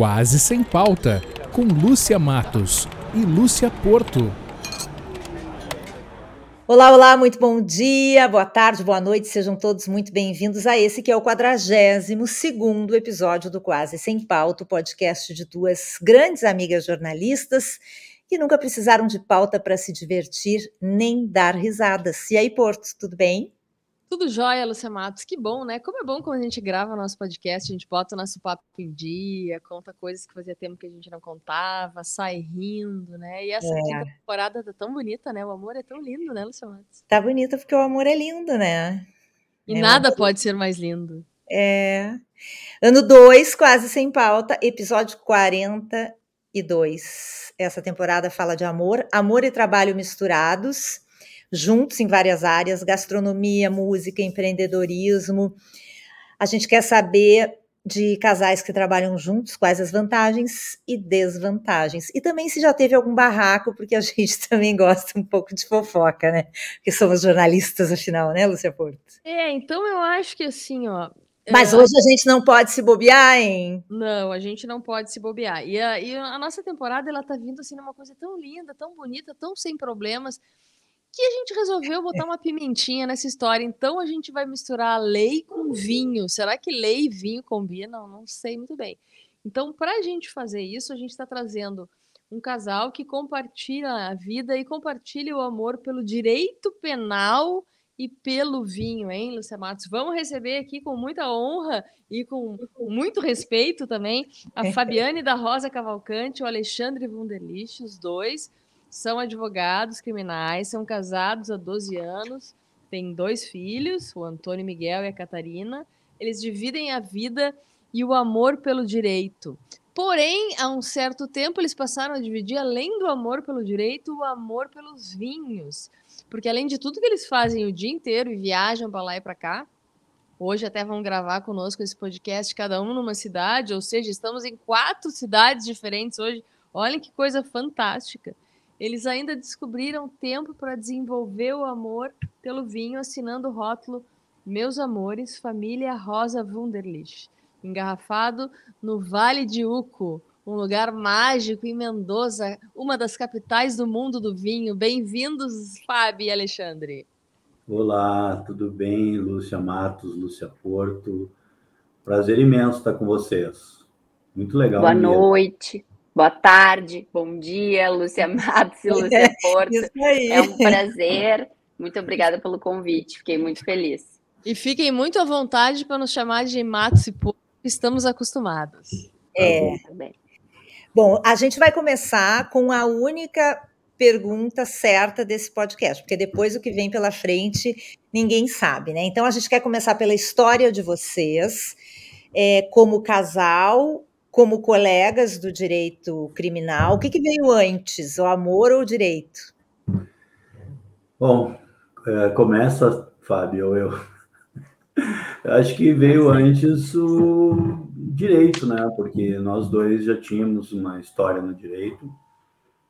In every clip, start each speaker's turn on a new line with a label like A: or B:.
A: Quase Sem Pauta, com Lúcia Matos e Lúcia Porto.
B: Olá, olá, muito bom dia, boa tarde, boa noite, sejam todos muito bem-vindos a esse que é o 42 segundo episódio do Quase Sem Pauta, podcast de duas grandes amigas jornalistas que nunca precisaram de pauta para se divertir nem dar risadas. E aí, Porto, tudo bem?
C: Tudo jóia, Lúcia Matos. Que bom, né? Como é bom quando a gente grava o nosso podcast, a gente bota o nosso papo em dia, conta coisas que fazia tempo que a gente não contava, sai rindo, né? E essa é. temporada tá tão bonita, né? O amor é tão lindo, né, Lúcia Matos?
B: Tá bonita porque o amor é lindo, né?
C: E é nada pode ser mais lindo.
B: É. Ano 2, quase sem pauta, episódio 42. Essa temporada fala de amor, amor e trabalho misturados juntos em várias áreas: gastronomia, música, empreendedorismo. A gente quer saber de casais que trabalham juntos, quais as vantagens e desvantagens. E também se já teve algum barraco, porque a gente também gosta um pouco de fofoca, né? Porque somos jornalistas, afinal, né, Lúcia Porto?
C: É, então eu acho que assim, ó.
B: Mas hoje a gente não pode se bobear, hein?
C: Não, a gente não pode se bobear. E a, e a nossa temporada, ela tá vindo assim numa coisa tão linda, tão bonita, tão sem problemas que a gente resolveu botar uma pimentinha nessa história. Então a gente vai misturar lei com vinho. Será que lei e vinho combinam? Não sei muito bem. Então, para a gente fazer isso, a gente está trazendo um casal que compartilha a vida e compartilha o amor pelo direito penal e pelo vinho, hein, Lúcia Matos? Vamos receber aqui com muita honra e com muito respeito também a Fabiane da Rosa Cavalcante o Alexandre Wunderlich, os dois são advogados criminais, são casados há 12 anos, têm dois filhos, o Antônio Miguel e a Catarina. Eles dividem a vida e o amor pelo direito. Porém, há um certo tempo, eles passaram a dividir, além do amor pelo direito, o amor pelos vinhos. Porque, além de tudo que eles fazem o dia inteiro e viajam para lá e para cá, hoje até vão gravar conosco esse podcast, cada um numa cidade, ou seja, estamos em quatro cidades diferentes hoje. Olhem que coisa fantástica. Eles ainda descobriram tempo para desenvolver o amor pelo vinho, assinando o rótulo Meus Amores, Família Rosa Wunderlich, engarrafado no Vale de Uco, um lugar mágico em Mendoza, uma das capitais do mundo do vinho. Bem-vindos, Fábio e Alexandre.
D: Olá, tudo bem? Lúcia Matos, Lúcia Porto. Prazer imenso estar com vocês. Muito legal.
E: Boa mesmo. noite. Boa tarde, bom dia, Lúcia Matos e Lúcia Porto. É um prazer. Muito obrigada pelo convite, fiquei muito feliz.
C: E fiquem muito à vontade para nos chamar de Matos e Porto, estamos acostumados.
B: É. Bem. Bom, a gente vai começar com a única pergunta certa desse podcast, porque depois o que vem pela frente ninguém sabe, né? Então a gente quer começar pela história de vocês, é, como casal como colegas do direito criminal, o que, que veio antes, o amor ou o direito?
D: Bom, é, começa, Fábio, eu acho que veio antes o direito, né? Porque nós dois já tínhamos uma história no direito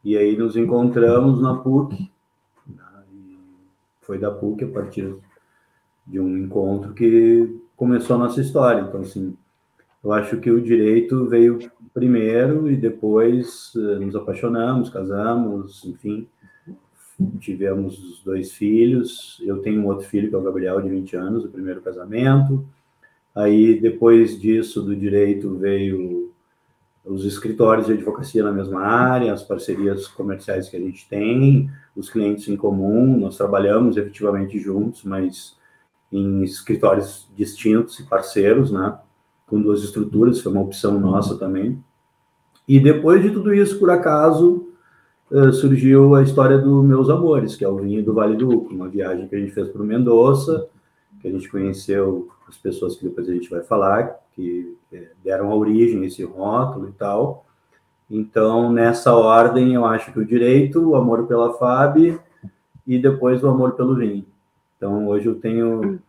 D: e aí nos encontramos na PUC. Né? foi da PUC a partir de um encontro que começou a nossa história. Então, assim, eu acho que o direito veio primeiro e depois eh, nos apaixonamos, casamos, enfim, tivemos os dois filhos. Eu tenho um outro filho, que é o Gabriel, de 20 anos, o primeiro casamento. Aí, depois disso, do direito, veio os escritórios de advocacia na mesma área, as parcerias comerciais que a gente tem, os clientes em comum. Nós trabalhamos efetivamente juntos, mas em escritórios distintos e parceiros, né? Com duas estruturas, foi uma opção nossa também. E depois de tudo isso, por acaso, uh, surgiu a história do Meus Amores, que é o vinho do Vale do Uco, uma viagem que a gente fez para o Mendoza, que a gente conheceu as pessoas que depois a gente vai falar, que deram a origem esse rótulo e tal. Então, nessa ordem, eu acho que o direito, o amor pela FAB e depois o amor pelo vinho. Então, hoje eu tenho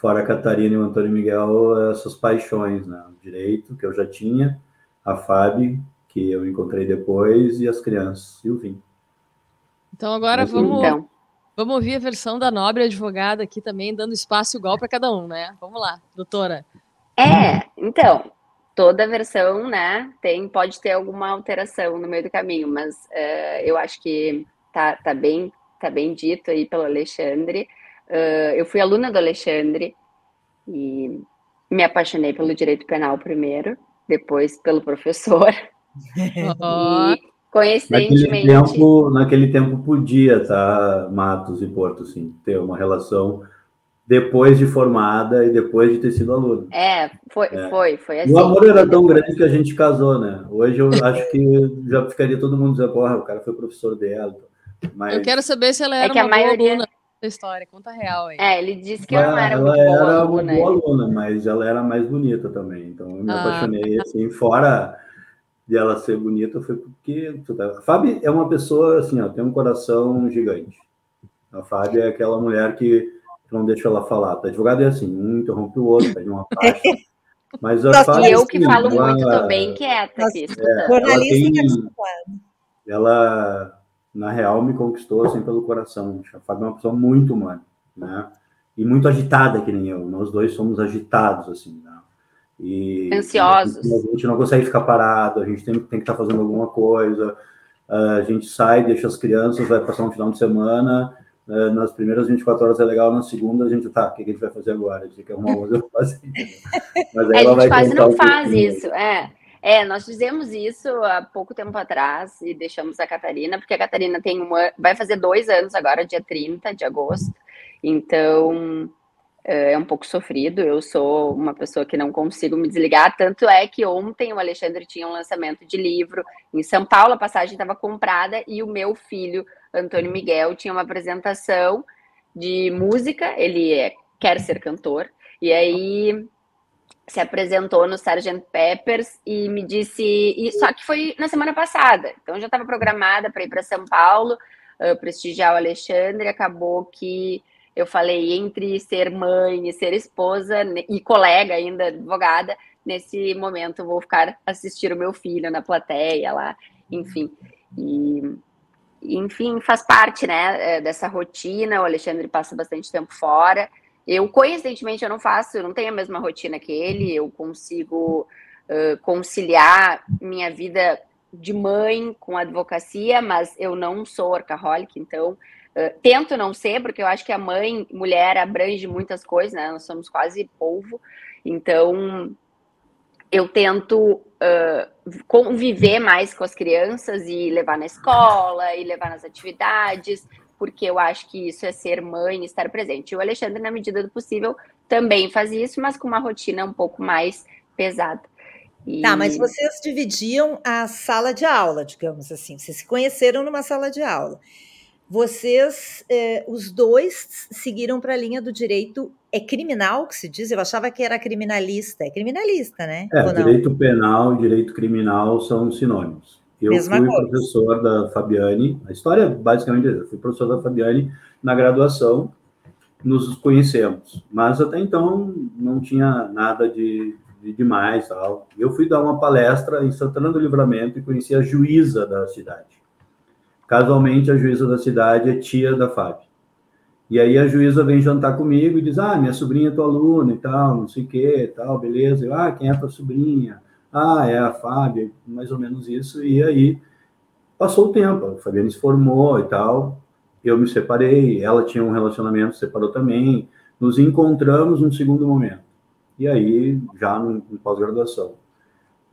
D: fora a Catarina e o Antônio Miguel, essas paixões, né? O direito, que eu já tinha, a Fábio, que eu encontrei depois, e as crianças, e o vinho.
C: Então agora vamos, então. vamos ouvir a versão da nobre advogada aqui também, dando espaço igual para cada um, né? Vamos lá, doutora.
E: É, então, toda versão, né, tem, pode ter alguma alteração no meio do caminho, mas uh, eu acho que tá, tá, bem, tá bem dito aí pelo Alexandre. Uh, eu fui aluna do Alexandre e me apaixonei pelo direito penal primeiro, depois pelo professor.
D: Oh. e coincidentemente. Naquele tempo, naquele tempo podia, tá, Matos e Porto, assim, ter uma relação depois de formada e depois de ter sido aluno.
E: É, foi, é. foi, foi assim.
D: O amor era tão grande que a gente casou, né? Hoje eu acho que já ficaria todo mundo dizendo, porra, o cara foi professor dela.
C: Mas... Eu quero saber se ela é era é que uma a maioria... aluna da história, conta real aí.
E: É, ele disse que eu não era ela muito
D: boa era aluna. Uma boa aluna, mas ela era mais bonita também, então eu me ah. apaixonei, assim, fora de ela ser bonita, foi porque... A Fábio é uma pessoa, assim, ó, tem um coração gigante. A Fábio é aquela mulher que não deixa ela falar. O advogado é assim, um interrompe o outro, pede uma parte. Mas a
E: e eu que falo ela, muito também, quieta aqui,
D: é, jornalista ela, ela, na real, me conquistou assim pelo coração. A Fábio é uma pessoa muito humana, né? E muito agitada, que nem eu. Nós dois somos agitados, assim, né?
E: E, Ansiosos.
D: A gente não consegue ficar parado, a gente tem, tem que estar fazendo alguma coisa. A gente sai, deixa as crianças, vai passar um final de semana, é, nas primeiras 24 horas é legal, na segunda a gente, tá, o que a gente vai fazer agora? A gente quer uma outra fazer.
E: Mas aí é, ela a gente quase não faz isso, é. É, nós fizemos isso há pouco tempo atrás e deixamos a Catarina, porque a Catarina tem uma, vai fazer dois anos agora, dia 30 de agosto, então é, é um pouco sofrido. Eu sou uma pessoa que não consigo me desligar. Tanto é que ontem o Alexandre tinha um lançamento de livro em São Paulo, a passagem estava comprada e o meu filho Antônio Miguel tinha uma apresentação de música, ele é, quer ser cantor, e aí se apresentou no Sgt. Peppers e me disse, e, só que foi na semana passada, então já estava programada para ir para São Paulo, uh, prestigiar o Alexandre, acabou que eu falei entre ser mãe e ser esposa e colega ainda, advogada, nesse momento vou ficar assistir o meu filho na plateia lá, enfim, e enfim, faz parte, né, é, dessa rotina. O Alexandre passa bastante tempo fora. Eu, coincidentemente, eu não faço, eu não tenho a mesma rotina que ele. Eu consigo uh, conciliar minha vida de mãe com advocacia, mas eu não sou workaholic, então uh, tento não ser, porque eu acho que a mãe, mulher, abrange muitas coisas, né? Nós somos quase polvo. Então, eu tento uh, conviver mais com as crianças e levar na escola e levar nas atividades, porque eu acho que isso é ser mãe e estar presente. E o Alexandre, na medida do possível, também faz isso, mas com uma rotina um pouco mais pesada.
B: E... Tá, mas vocês dividiam a sala de aula, digamos assim. Vocês se conheceram numa sala de aula. Vocês, eh, os dois, seguiram para a linha do direito é criminal que se diz? Eu achava que era criminalista. É criminalista, né?
D: É, direito penal e direito criminal são sinônimos. Eu Mesma fui coisa. professor da Fabiane, a história basicamente é, fui professor da Fabiane na graduação, nos conhecemos, mas até então não tinha nada de, de demais. Tal. Eu fui dar uma palestra em Santana do Livramento e conheci a juíza da cidade. Casualmente, a juíza da cidade é tia da Fábio. E aí a juíza vem jantar comigo e diz: Ah, minha sobrinha é tua aluna e tal, não sei o que, tal, beleza. Eu, ah, quem é tua sobrinha? Ah, é a Fábia, mais ou menos isso. E aí passou o tempo, a Fabiana se formou e tal. Eu me separei, ela tinha um relacionamento, separou também. Nos encontramos num segundo momento. E aí, já no, no pós-graduação.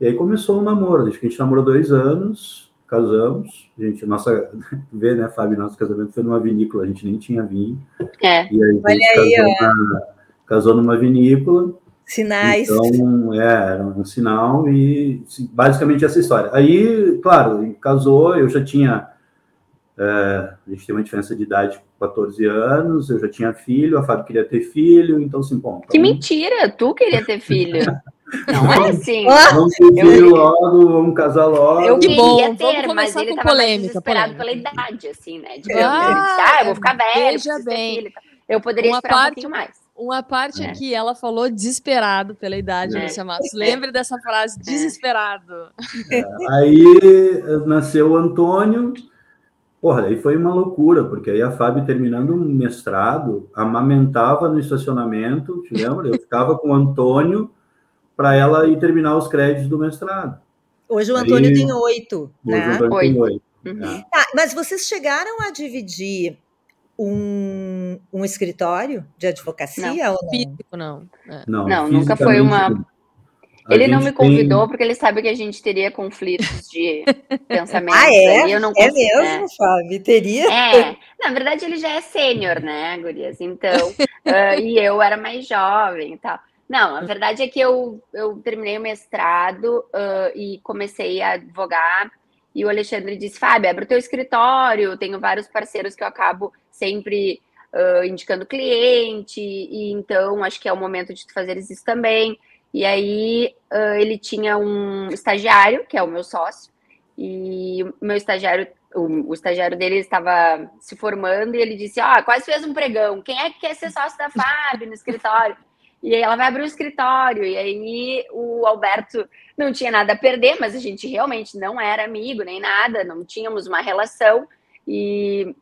D: E aí começou o namoro. Acho que a gente namorou dois anos, casamos. Gente, nossa, vê, né, Fábio, nosso casamento foi numa vinícola, a gente nem tinha vinho.
E: É.
D: E aí a gente casou, na, casou, numa vinícola.
B: Sinais.
D: Então, é, era um sinal e basicamente essa história. Aí, claro, casou, eu já tinha. É, a gente tem uma diferença de idade 14 anos, eu já tinha filho, a Fábio queria ter filho, então assim, bom.
E: Que então mentira, tu queria ter filho. Não é assim.
D: Vamos ter filho logo, vamos casar logo.
E: Eu queria bom, ter, mas ele estava desesperado polêmica. pela idade, assim, né? De, ah, ah, eu vou ficar velho,
C: veja bem. Filho.
E: Eu poderia uma esperar parte, um pouquinho mais.
C: Uma parte é. que ela falou desesperado pela idade, é. Lúcia Matos. Lembre dessa frase, desesperado.
D: É. Aí nasceu o Antônio, Porra, aí foi uma loucura, porque aí a Fábio, terminando o mestrado, amamentava no estacionamento, te lembra? Eu ficava com o Antônio para ela ir terminar os créditos do mestrado.
B: Hoje o Antônio Aí, tem oito, né?
D: Oito. Tem oito. Uhum.
B: É. Tá, mas vocês chegaram a dividir um, um escritório de advocacia
C: não,
B: ou não?
C: Físico, não.
E: É. Não, não nunca foi uma. Ele não me convidou tem... porque ele sabe que a gente teria conflitos de pensamento.
B: Ah, é? Eu não é mesmo, é. Fábio? Teria?
E: É. Na verdade, ele já é sênior, né, Gurias? Então, uh, e eu era mais jovem e tal. Não, a verdade é que eu, eu terminei o mestrado uh, e comecei a advogar. E o Alexandre disse: Fábio, abre o teu escritório. Tenho vários parceiros que eu acabo sempre uh, indicando cliente. E então acho que é o momento de tu fazeres isso também. E aí uh, ele tinha um estagiário, que é o meu sócio, e o meu estagiário, o, o estagiário dele estava se formando e ele disse: Ah, quase fez um pregão. Quem é que quer ser sócio da FAB no escritório? E aí ela vai abrir o escritório, e aí o Alberto não tinha nada a perder, mas a gente realmente não era amigo nem nada, não tínhamos uma relação, e,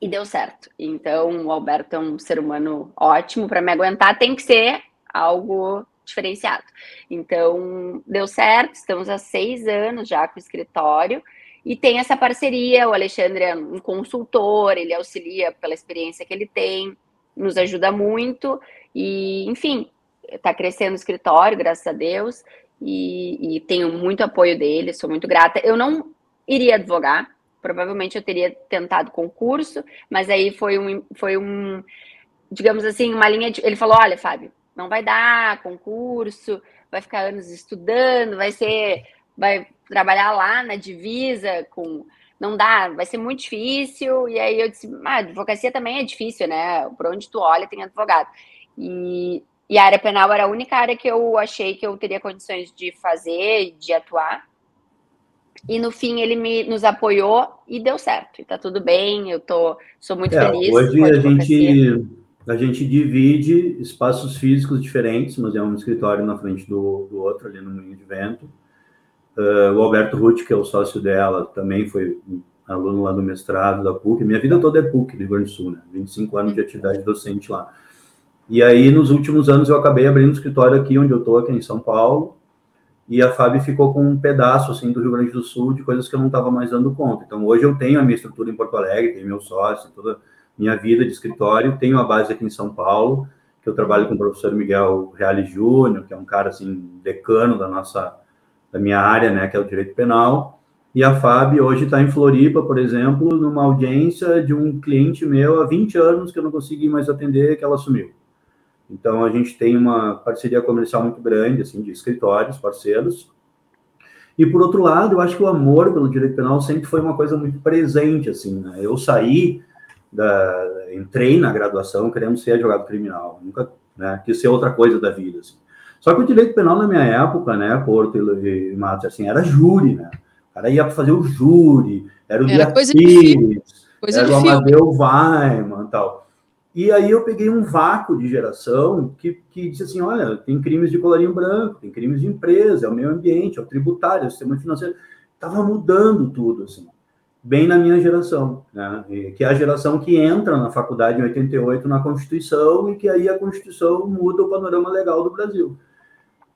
E: e deu certo. Então o Alberto é um ser humano ótimo para me aguentar, tem que ser algo diferenciado. Então, deu certo, estamos há seis anos já com o escritório e tem essa parceria. O Alexandre é um consultor, ele auxilia pela experiência que ele tem, nos ajuda muito e, enfim, está crescendo o escritório, graças a Deus, e, e tenho muito apoio dele, sou muito grata. Eu não iria advogar, provavelmente eu teria tentado concurso, mas aí foi um, foi um digamos assim, uma linha de. Ele falou: olha, Fábio, não vai dar concurso, vai ficar anos estudando, vai ser, vai trabalhar lá na divisa com não dá, vai ser muito difícil. E aí eu disse, ah, advocacia também é difícil, né? Por onde tu olha tem advogado. E, e a área penal era a única área que eu achei que eu teria condições de fazer, de atuar. E no fim ele me, nos apoiou e deu certo. E tá tudo bem, eu tô, sou muito é, feliz.
D: Hoje a gente a gente divide espaços físicos diferentes, mas é um escritório na frente do, do outro, ali no Moinho de Vento. Uh, o Alberto Ruth, que é o sócio dela, também foi aluno lá do mestrado da PUC. Minha vida toda é PUC, do Rio Grande do Sul, né? 25 anos de atividade docente lá. E aí, nos últimos anos, eu acabei abrindo escritório aqui, onde eu estou, aqui em São Paulo, e a Fábio ficou com um pedaço, assim, do Rio Grande do Sul, de coisas que eu não estava mais dando conta. Então, hoje eu tenho a minha estrutura em Porto Alegre, tenho meu sócio, toda minha vida de escritório. Tenho a base aqui em São Paulo, que eu trabalho com o professor Miguel Reale Júnior, que é um cara assim decano da nossa da minha área, né, que é o direito penal. E a Fábio hoje está em Floripa, por exemplo, numa audiência de um cliente meu há 20 anos que eu não consegui mais atender, que ela assumiu. Então a gente tem uma parceria comercial muito grande, assim, de escritórios, parceiros. E por outro lado, eu acho que o amor pelo direito penal sempre foi uma coisa muito presente, assim, né? Eu saí da, entrei na graduação querendo ser advogado criminal, nunca né, quis ser outra coisa da vida. Assim. Só que o direito penal na minha época, né, Porto e, Matos, assim, era júri, né? O cara ia fazer o júri, era o era coisa Pires, coisa era o Amadeu Weiman e tal. E aí eu peguei um vácuo de geração que, que disse assim, olha, tem crimes de colarinho branco, tem crimes de empresa, é o meio ambiente, é o tributário, é o sistema financeiro. Tava mudando tudo, assim bem na minha geração, né? que é a geração que entra na faculdade em 88 na Constituição e que aí a Constituição muda o panorama legal do Brasil.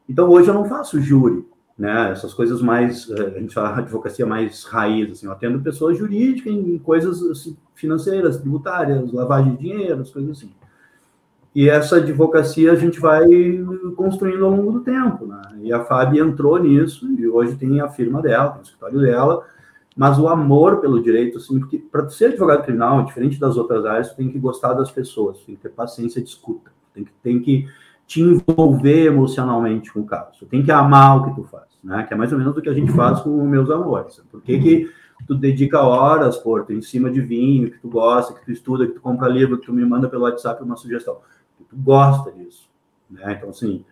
D: Então hoje eu não faço júri, né? Essas coisas mais, eh, a gente fala advocacia mais raiz, assim, eu atendo pessoas jurídicas em coisas assim, financeiras, tributárias, lavagem de dinheiro, as coisas assim. E essa advocacia a gente vai construindo ao longo do tempo, né? E a Fábio entrou nisso e hoje tem a firma dela, tem o escritório dela, mas o amor pelo direito, assim, porque para ser advogado criminal, diferente das outras áreas, tem que gostar das pessoas, tem que ter paciência de escuta, tem que, tem que te envolver emocionalmente com o caso, tem que amar o que tu faz, né? Que é mais ou menos o que a gente faz com meus amores. Por que, que tu dedica horas, Porto, em cima de vinho, que tu gosta, que tu estuda, que tu compra livro, que tu me manda pelo WhatsApp uma sugestão, tu gosta disso, né? Então, assim,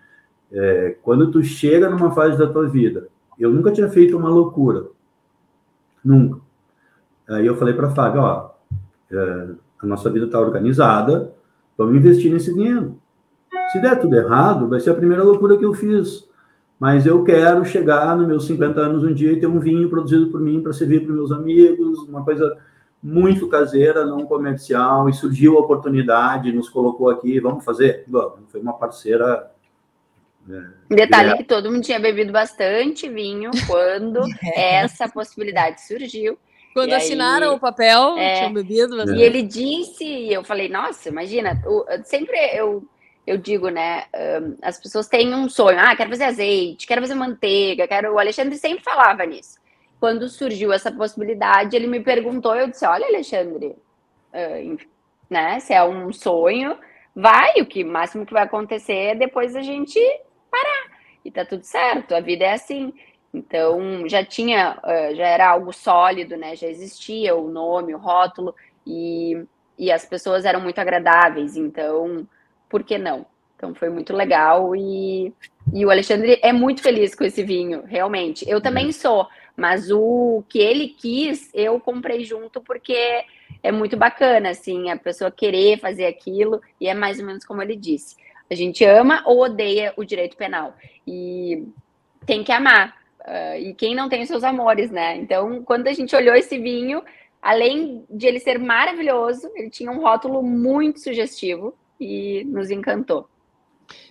D: é, quando tu chega numa fase da tua vida, eu nunca tinha feito uma loucura, Nunca. Aí eu falei para Fábio, ó, é, a nossa vida está organizada, vamos investir nesse dinheiro. Se der tudo errado, vai ser a primeira loucura que eu fiz. Mas eu quero chegar nos meus 50 anos um dia e ter um vinho produzido por mim para servir para meus amigos, uma coisa muito caseira, não comercial, e surgiu a oportunidade, nos colocou aqui, vamos fazer? Vamos. Foi uma parceira
E: É, Detalhe é. que todo mundo tinha bebido bastante vinho quando essa possibilidade surgiu.
C: Quando e assinaram aí, o papel, é, tinham bebido
E: bastante. E ele disse, e eu falei, nossa, imagina, sempre eu eu digo, né? Um, as pessoas têm um sonho. Ah, quero fazer azeite, quero fazer manteiga, quero. O Alexandre sempre falava nisso. Quando surgiu essa possibilidade, ele me perguntou, eu disse: Olha, Alexandre, uh, né? Se é um sonho, vai. O que máximo que vai acontecer é depois a gente parar. E tá tudo certo. A vida é assim. Então já tinha, uh, já era algo sólido, né? Já existia o nome, o rótulo e, e as pessoas eram muito agradáveis. Então por que não? Então foi muito legal e, e o Alexandre é muito feliz com esse vinho, realmente. Eu também uhum. sou, mas o que ele quis, eu comprei junto porque é muito bacana, assim, a pessoa querer fazer aquilo e é mais ou menos como ele disse. A gente ama ou odeia o direito penal e tem que amar. Uh, e quem não tem os seus amores, né? Então, quando a gente olhou esse vinho, além de ele ser maravilhoso, ele tinha um rótulo muito sugestivo e nos encantou.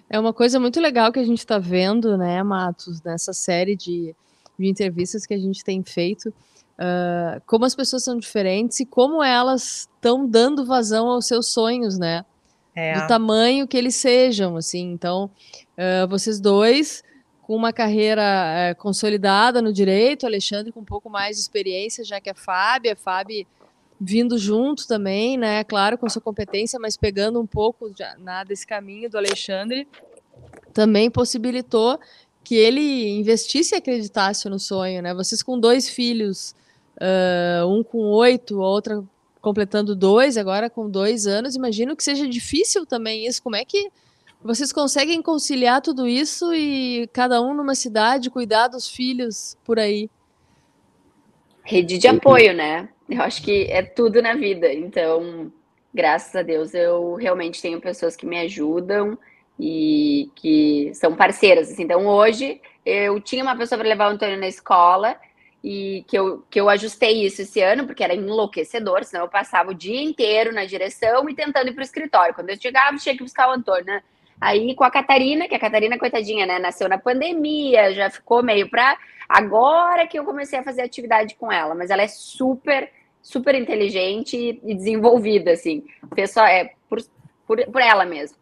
C: É uma coisa muito legal que a gente está vendo, né, Matos, nessa série de, de entrevistas que a gente tem feito, uh, como as pessoas são diferentes e como elas estão dando vazão aos seus sonhos, né? É. Do tamanho que eles sejam, assim. Então, uh, vocês dois com uma carreira uh, consolidada no direito, Alexandre com um pouco mais de experiência, já que é Fábio, a Fábio vindo junto também, né? Claro, com sua competência, mas pegando um pouco já, na, desse caminho do Alexandre, também possibilitou que ele investisse e acreditasse no sonho, né? Vocês com dois filhos, uh, um com oito, outra completando dois, agora com dois anos, imagino que seja difícil também isso. Como é que vocês conseguem conciliar tudo isso e cada um numa cidade, cuidar dos filhos por aí?
E: Rede de apoio, né? Eu acho que é tudo na vida. Então, graças a Deus, eu realmente tenho pessoas que me ajudam e que são parceiras. Assim. Então, hoje, eu tinha uma pessoa para levar o Antônio na escola e que eu, que eu ajustei isso esse ano, porque era enlouquecedor, senão eu passava o dia inteiro na direção e tentando ir para o escritório. Quando eu chegava, tinha que buscar o Antônio, né? Aí com a Catarina, que a Catarina, coitadinha, né, nasceu na pandemia, já ficou meio para agora que eu comecei a fazer atividade com ela, mas ela é super super inteligente e desenvolvida, assim. Pessoal, é por, por, por ela mesmo.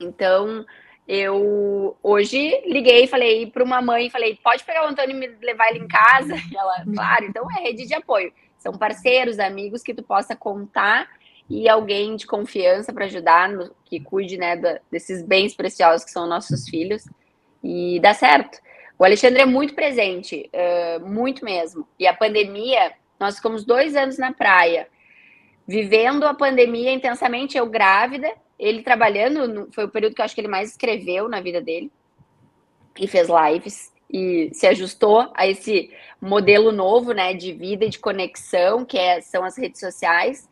E: Então, eu hoje liguei, falei para uma mãe, falei, pode pegar o Antônio e me levar ele em casa? E ela, claro, então é rede de apoio. São parceiros, amigos que tu possa contar e alguém de confiança para ajudar, no, que cuide né, da, desses bens preciosos que são nossos filhos. E dá certo. O Alexandre é muito presente, uh, muito mesmo. E a pandemia nós ficamos dois anos na praia, vivendo a pandemia intensamente, eu grávida, ele trabalhando, foi o período que eu acho que ele mais escreveu na vida dele, e fez lives, e se ajustou a esse modelo novo, né, de vida e de conexão, que é, são as redes sociais,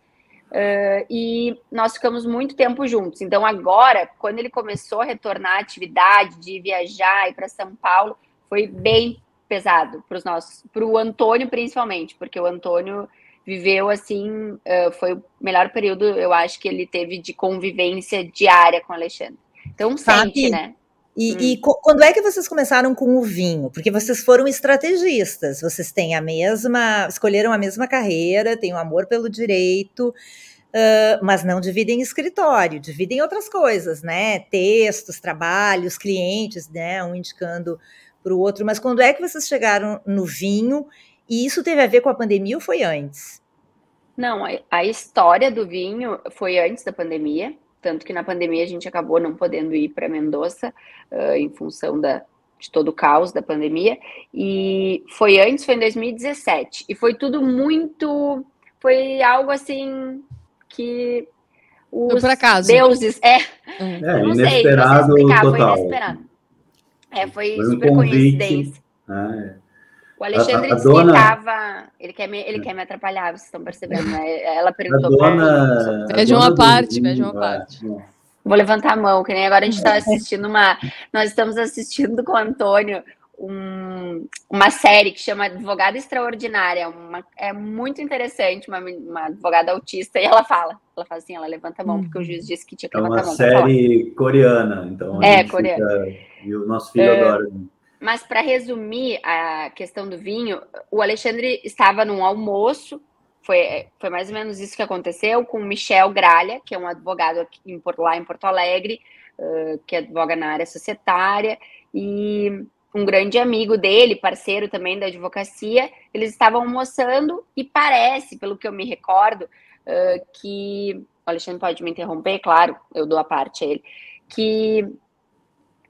E: Uh, e nós ficamos muito tempo juntos. Então, agora, quando ele começou a retornar à atividade de viajar e para São Paulo, foi bem pesado para os nossos, para o Antônio principalmente, porque o Antônio viveu assim, uh, foi o melhor período, eu acho que ele teve de convivência diária com o Alexandre. Então sente, né?
B: E, hum. e quando é que vocês começaram com o vinho? Porque vocês foram estrategistas, vocês têm a mesma, escolheram a mesma carreira, têm o um amor pelo direito, uh, mas não dividem escritório, dividem outras coisas, né? Textos, trabalhos, clientes, né? Um indicando para o outro, mas quando é que vocês chegaram no vinho? E isso teve a ver com a pandemia ou foi antes?
E: Não, a, a história do vinho foi antes da pandemia, tanto que na pandemia a gente acabou não podendo ir para Mendoza uh, em função da, de todo o caos da pandemia. E foi antes, foi em 2017. E foi tudo muito. Foi algo assim que os deuses. É,
D: é não sei, não sei explicar, total. foi inesperado.
E: É, foi, foi super um coincidência. Ah, é. O Alexandre a, a disse dona... que estava. Ele quer, me, ele quer me atrapalhar, vocês estão percebendo, né? Ela perguntou
C: dona... para Pede uma parte, pede uma parte.
E: Vou levantar a mão, que nem agora a gente está assistindo uma. Nós estamos assistindo com o Antônio um, uma série que chama Advogada Extraordinária. Uma, é muito interessante, uma, uma advogada autista, e ela fala. Ela fala assim, ela levanta a mão, porque o juiz disse que tinha que
D: é
E: levantar a mão.
D: É uma série coreana, então.
E: É, coreana.
D: Fica, e o nosso filho é, adora.
E: Mas para resumir a questão do vinho, o Alexandre estava num almoço, foi, foi mais ou menos isso que aconteceu, com o Michel Gralha, que é um advogado aqui em, lá em Porto Alegre, uh, que advoga na área societária, e um grande amigo dele, parceiro também da advocacia, eles estavam almoçando e parece, pelo que eu me recordo, uh, que. O Alexandre pode me interromper, claro, eu dou a parte a ele, que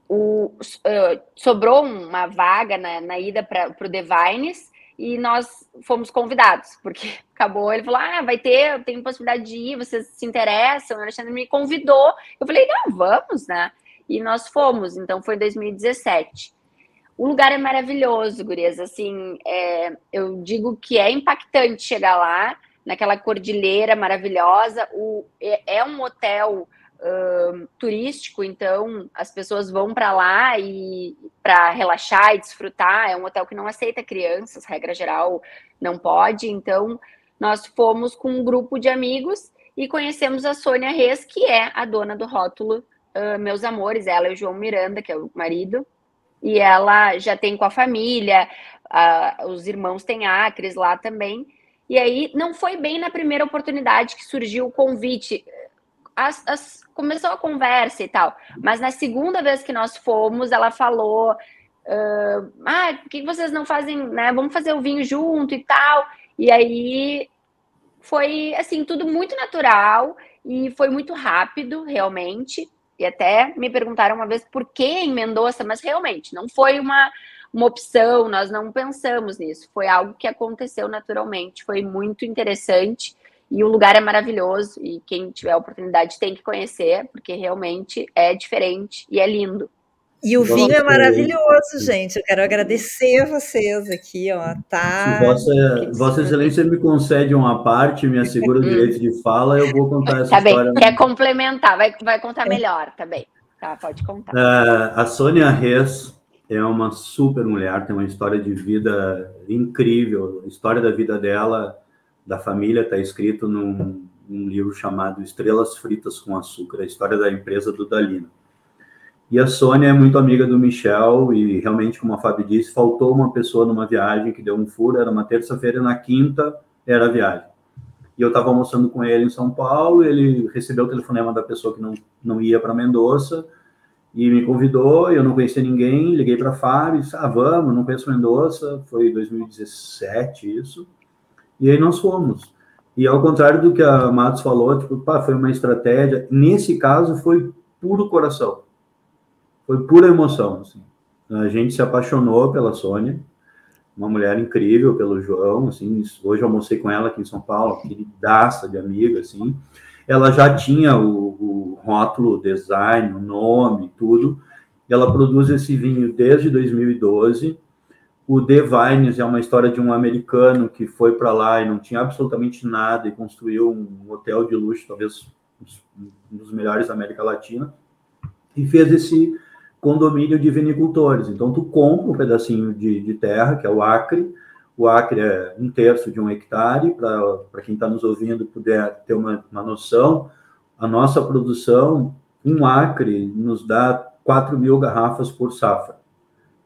E: o, uh, sobrou uma vaga na, na ida para o Devines e nós fomos convidados, porque acabou, ele falou, ah, vai ter, tem possibilidade de ir, vocês se interessam, o Alexandre me convidou, eu falei, não, vamos, né? E nós fomos, então foi em 2017. O lugar é maravilhoso, gurias. Assim, é, eu digo que é impactante chegar lá, naquela cordilheira maravilhosa. O, é, é um hotel uh, turístico, então as pessoas vão para lá e para relaxar e desfrutar. É um hotel que não aceita crianças, regra geral, não pode. Então, nós fomos com um grupo de amigos e conhecemos a Sônia Reis, que é a dona do rótulo uh, Meus Amores, ela e o João Miranda, que é o marido e ela já tem com a família, uh, os irmãos têm acres lá também. E aí não foi bem na primeira oportunidade que surgiu o convite. As, as, começou a conversa e tal, mas na segunda vez que nós fomos, ela falou: uh, Ah, por que vocês não fazem, né? Vamos fazer o vinho junto e tal. E aí foi assim, tudo muito natural e foi muito rápido, realmente. E até me perguntaram uma vez por que em Mendoza, mas realmente não foi uma, uma opção, nós não pensamos nisso. Foi algo que aconteceu naturalmente, foi muito interessante. E o lugar é maravilhoso e quem tiver oportunidade tem que conhecer, porque realmente é diferente e é lindo.
B: E o vinho é maravilhoso, gente. Eu quero agradecer a vocês aqui, ó. Tá.
D: Vossa, Vossa Excelência me concede uma parte, me assegura o direito de fala, eu vou contar essa
E: tá
D: história.
E: Bem. Quer complementar, vai, vai contar é. melhor, tá bem. Tá, pode contar. Uh,
D: a Sônia Reis é uma super mulher, tem uma história de vida incrível. A história da vida dela, da família, está escrito num, num livro chamado Estrelas Fritas com Açúcar, a história da empresa do Dalina. E a Sônia é muito amiga do Michel, e realmente, como a Fábio disse, faltou uma pessoa numa viagem que deu um furo, era uma terça-feira, na quinta era a viagem. E eu estava almoçando com ele em São Paulo, ele recebeu o telefonema da pessoa que não, não ia para Mendoza, e me convidou, eu não conhecia ninguém, liguei para a Fábio, disse, ah, vamos, não conheço Mendoza, foi 2017 isso, e aí nós fomos. E ao contrário do que a Matos falou, tipo, pá, foi uma estratégia, nesse caso foi puro coração foi pura emoção. Assim. A gente se apaixonou pela Sônia, uma mulher incrível, pelo João, assim, hoje eu almocei com ela aqui em São Paulo, queridaça de amiga, assim, ela já tinha o, o rótulo, o design, o nome, tudo, ela produz esse vinho desde 2012, o The Vines é uma história de um americano que foi para lá e não tinha absolutamente nada e construiu um hotel de luxo, talvez um dos melhores da América Latina, e fez esse condomínio de vinicultores. Então, tu compra um pedacinho de, de terra, que é o acre, o acre é um terço de um hectare, para quem está nos ouvindo puder ter uma, uma noção, a nossa produção, um acre nos dá 4 mil garrafas por safra,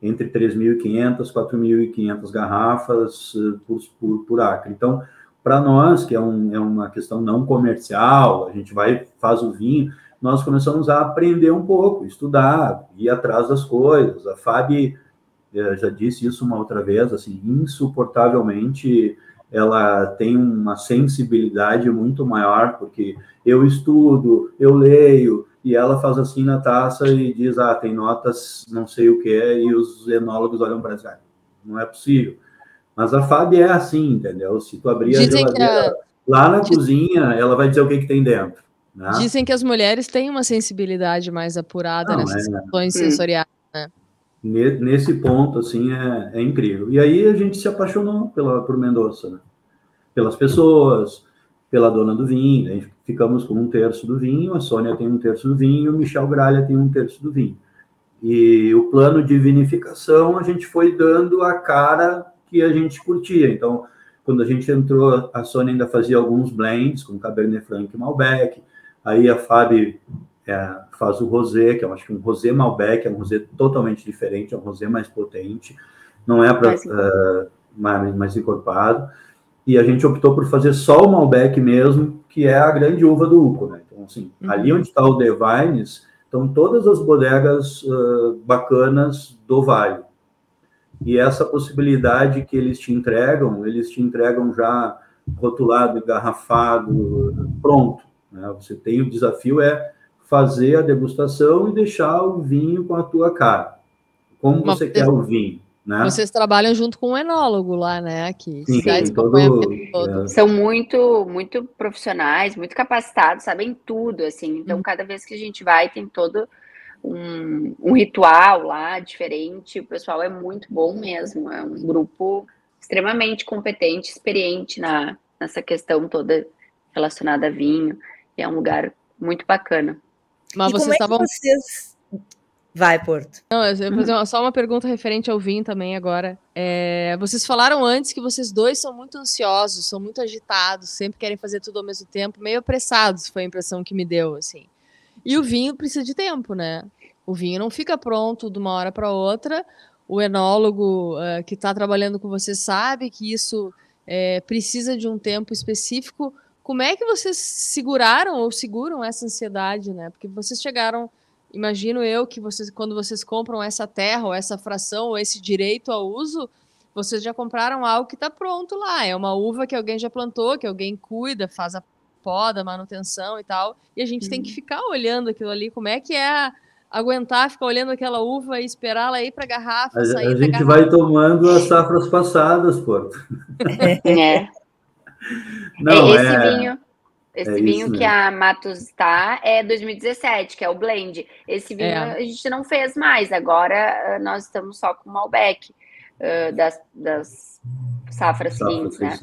D: entre 3.500 e 4.500 garrafas eh, por, por, por acre. Então, para nós, que é, um, é uma questão não comercial, a gente vai, faz o vinho, nós começamos a aprender um pouco, estudar, ir atrás das coisas. A Fábio eh, já disse isso uma outra vez, assim, insuportavelmente ela tem uma sensibilidade muito maior, porque eu estudo, eu leio, e ela faz assim na taça e diz, ah, tem notas não sei o que, e os enólogos olham para ela, não é possível. Mas a Fábio é assim, entendeu? Se tu abrir Dizem a geladeira a... lá na cozinha, ela vai dizer o que, que tem dentro. Né?
C: Dizem que as mulheres têm uma sensibilidade mais apurada Não, nessas é, questões sensoriais, né?
D: Nesse ponto, assim, é, é, incrível. E aí a gente se apaixonou pela, por Mendonça, né? Pelas pessoas, pela dona do vinho. A gente ficamos com um terço do vinho, a Sônia tem um terço do vinho, o Michel Gralha tem um terço do vinho. E o plano de vinificação a gente foi dando a cara que a gente curtia. Então, quando a gente entrou, a Sônia ainda fazia alguns blends com Cabernet Franc e Malbec. Aí a Fábio é, faz o rosé, que eu acho que um rosé Malbec é um rosé totalmente diferente, é um rosé mais potente, não é para mais, uh, mais, mais encorpado. E a gente optou por fazer só o Malbec mesmo, que é a grande uva do Uco, né? Então, assim, uhum. ali onde está o Devines, estão todas as bodegas uh, bacanas do Vale. E essa possibilidade que eles te entregam, eles te entregam já rotulado, garrafado, pronto. Né? Você tem o desafio é fazer a degustação e deixar o vinho com a tua cara. Como você quer o vinho. Né?
C: Vocês trabalham junto com um enólogo lá, né? Aqui.
D: Sim, todo,
E: é. São muito, muito profissionais, muito capacitados, sabem tudo, assim. Então, hum. cada vez que a gente vai, tem todo um, um ritual lá diferente. O pessoal é muito bom mesmo. É um grupo extremamente competente, experiente na, nessa questão toda relacionada a vinho. É um lugar muito bacana.
B: Mas e vocês é estavam. Vocês... Vai, Porto.
C: Não, eu vou fazer só uma pergunta referente ao vinho também agora. É, vocês falaram antes que vocês dois são muito ansiosos, são muito agitados, sempre querem fazer tudo ao mesmo tempo, meio apressados, foi a impressão que me deu, assim. E o vinho precisa de tempo, né? O vinho não fica pronto de uma hora para outra. O enólogo uh, que está trabalhando com você sabe que isso é, precisa de um tempo específico. Como é que vocês seguraram ou seguram essa ansiedade, né? Porque vocês chegaram, imagino eu, que vocês, quando vocês compram essa terra ou essa fração ou esse direito ao uso, vocês já compraram algo que está pronto lá. É uma uva que alguém já plantou, que alguém cuida, faz a poda, manutenção e tal. E a gente hum. tem que uhum. ficar olhando aquilo ali, como é que é aguentar ficar olhando aquela uva e esperar ela ir para a garrafa.
D: A,
C: sair
D: a gente
C: garrafa.
D: vai tomando as safras passadas, pô.
E: É. Não, esse é, vinho, esse é vinho que a Matos está é 2017, que é o blend. Esse vinho é. a gente não fez mais, agora nós estamos só com o Malbec uh, das, das safras seguintes, né?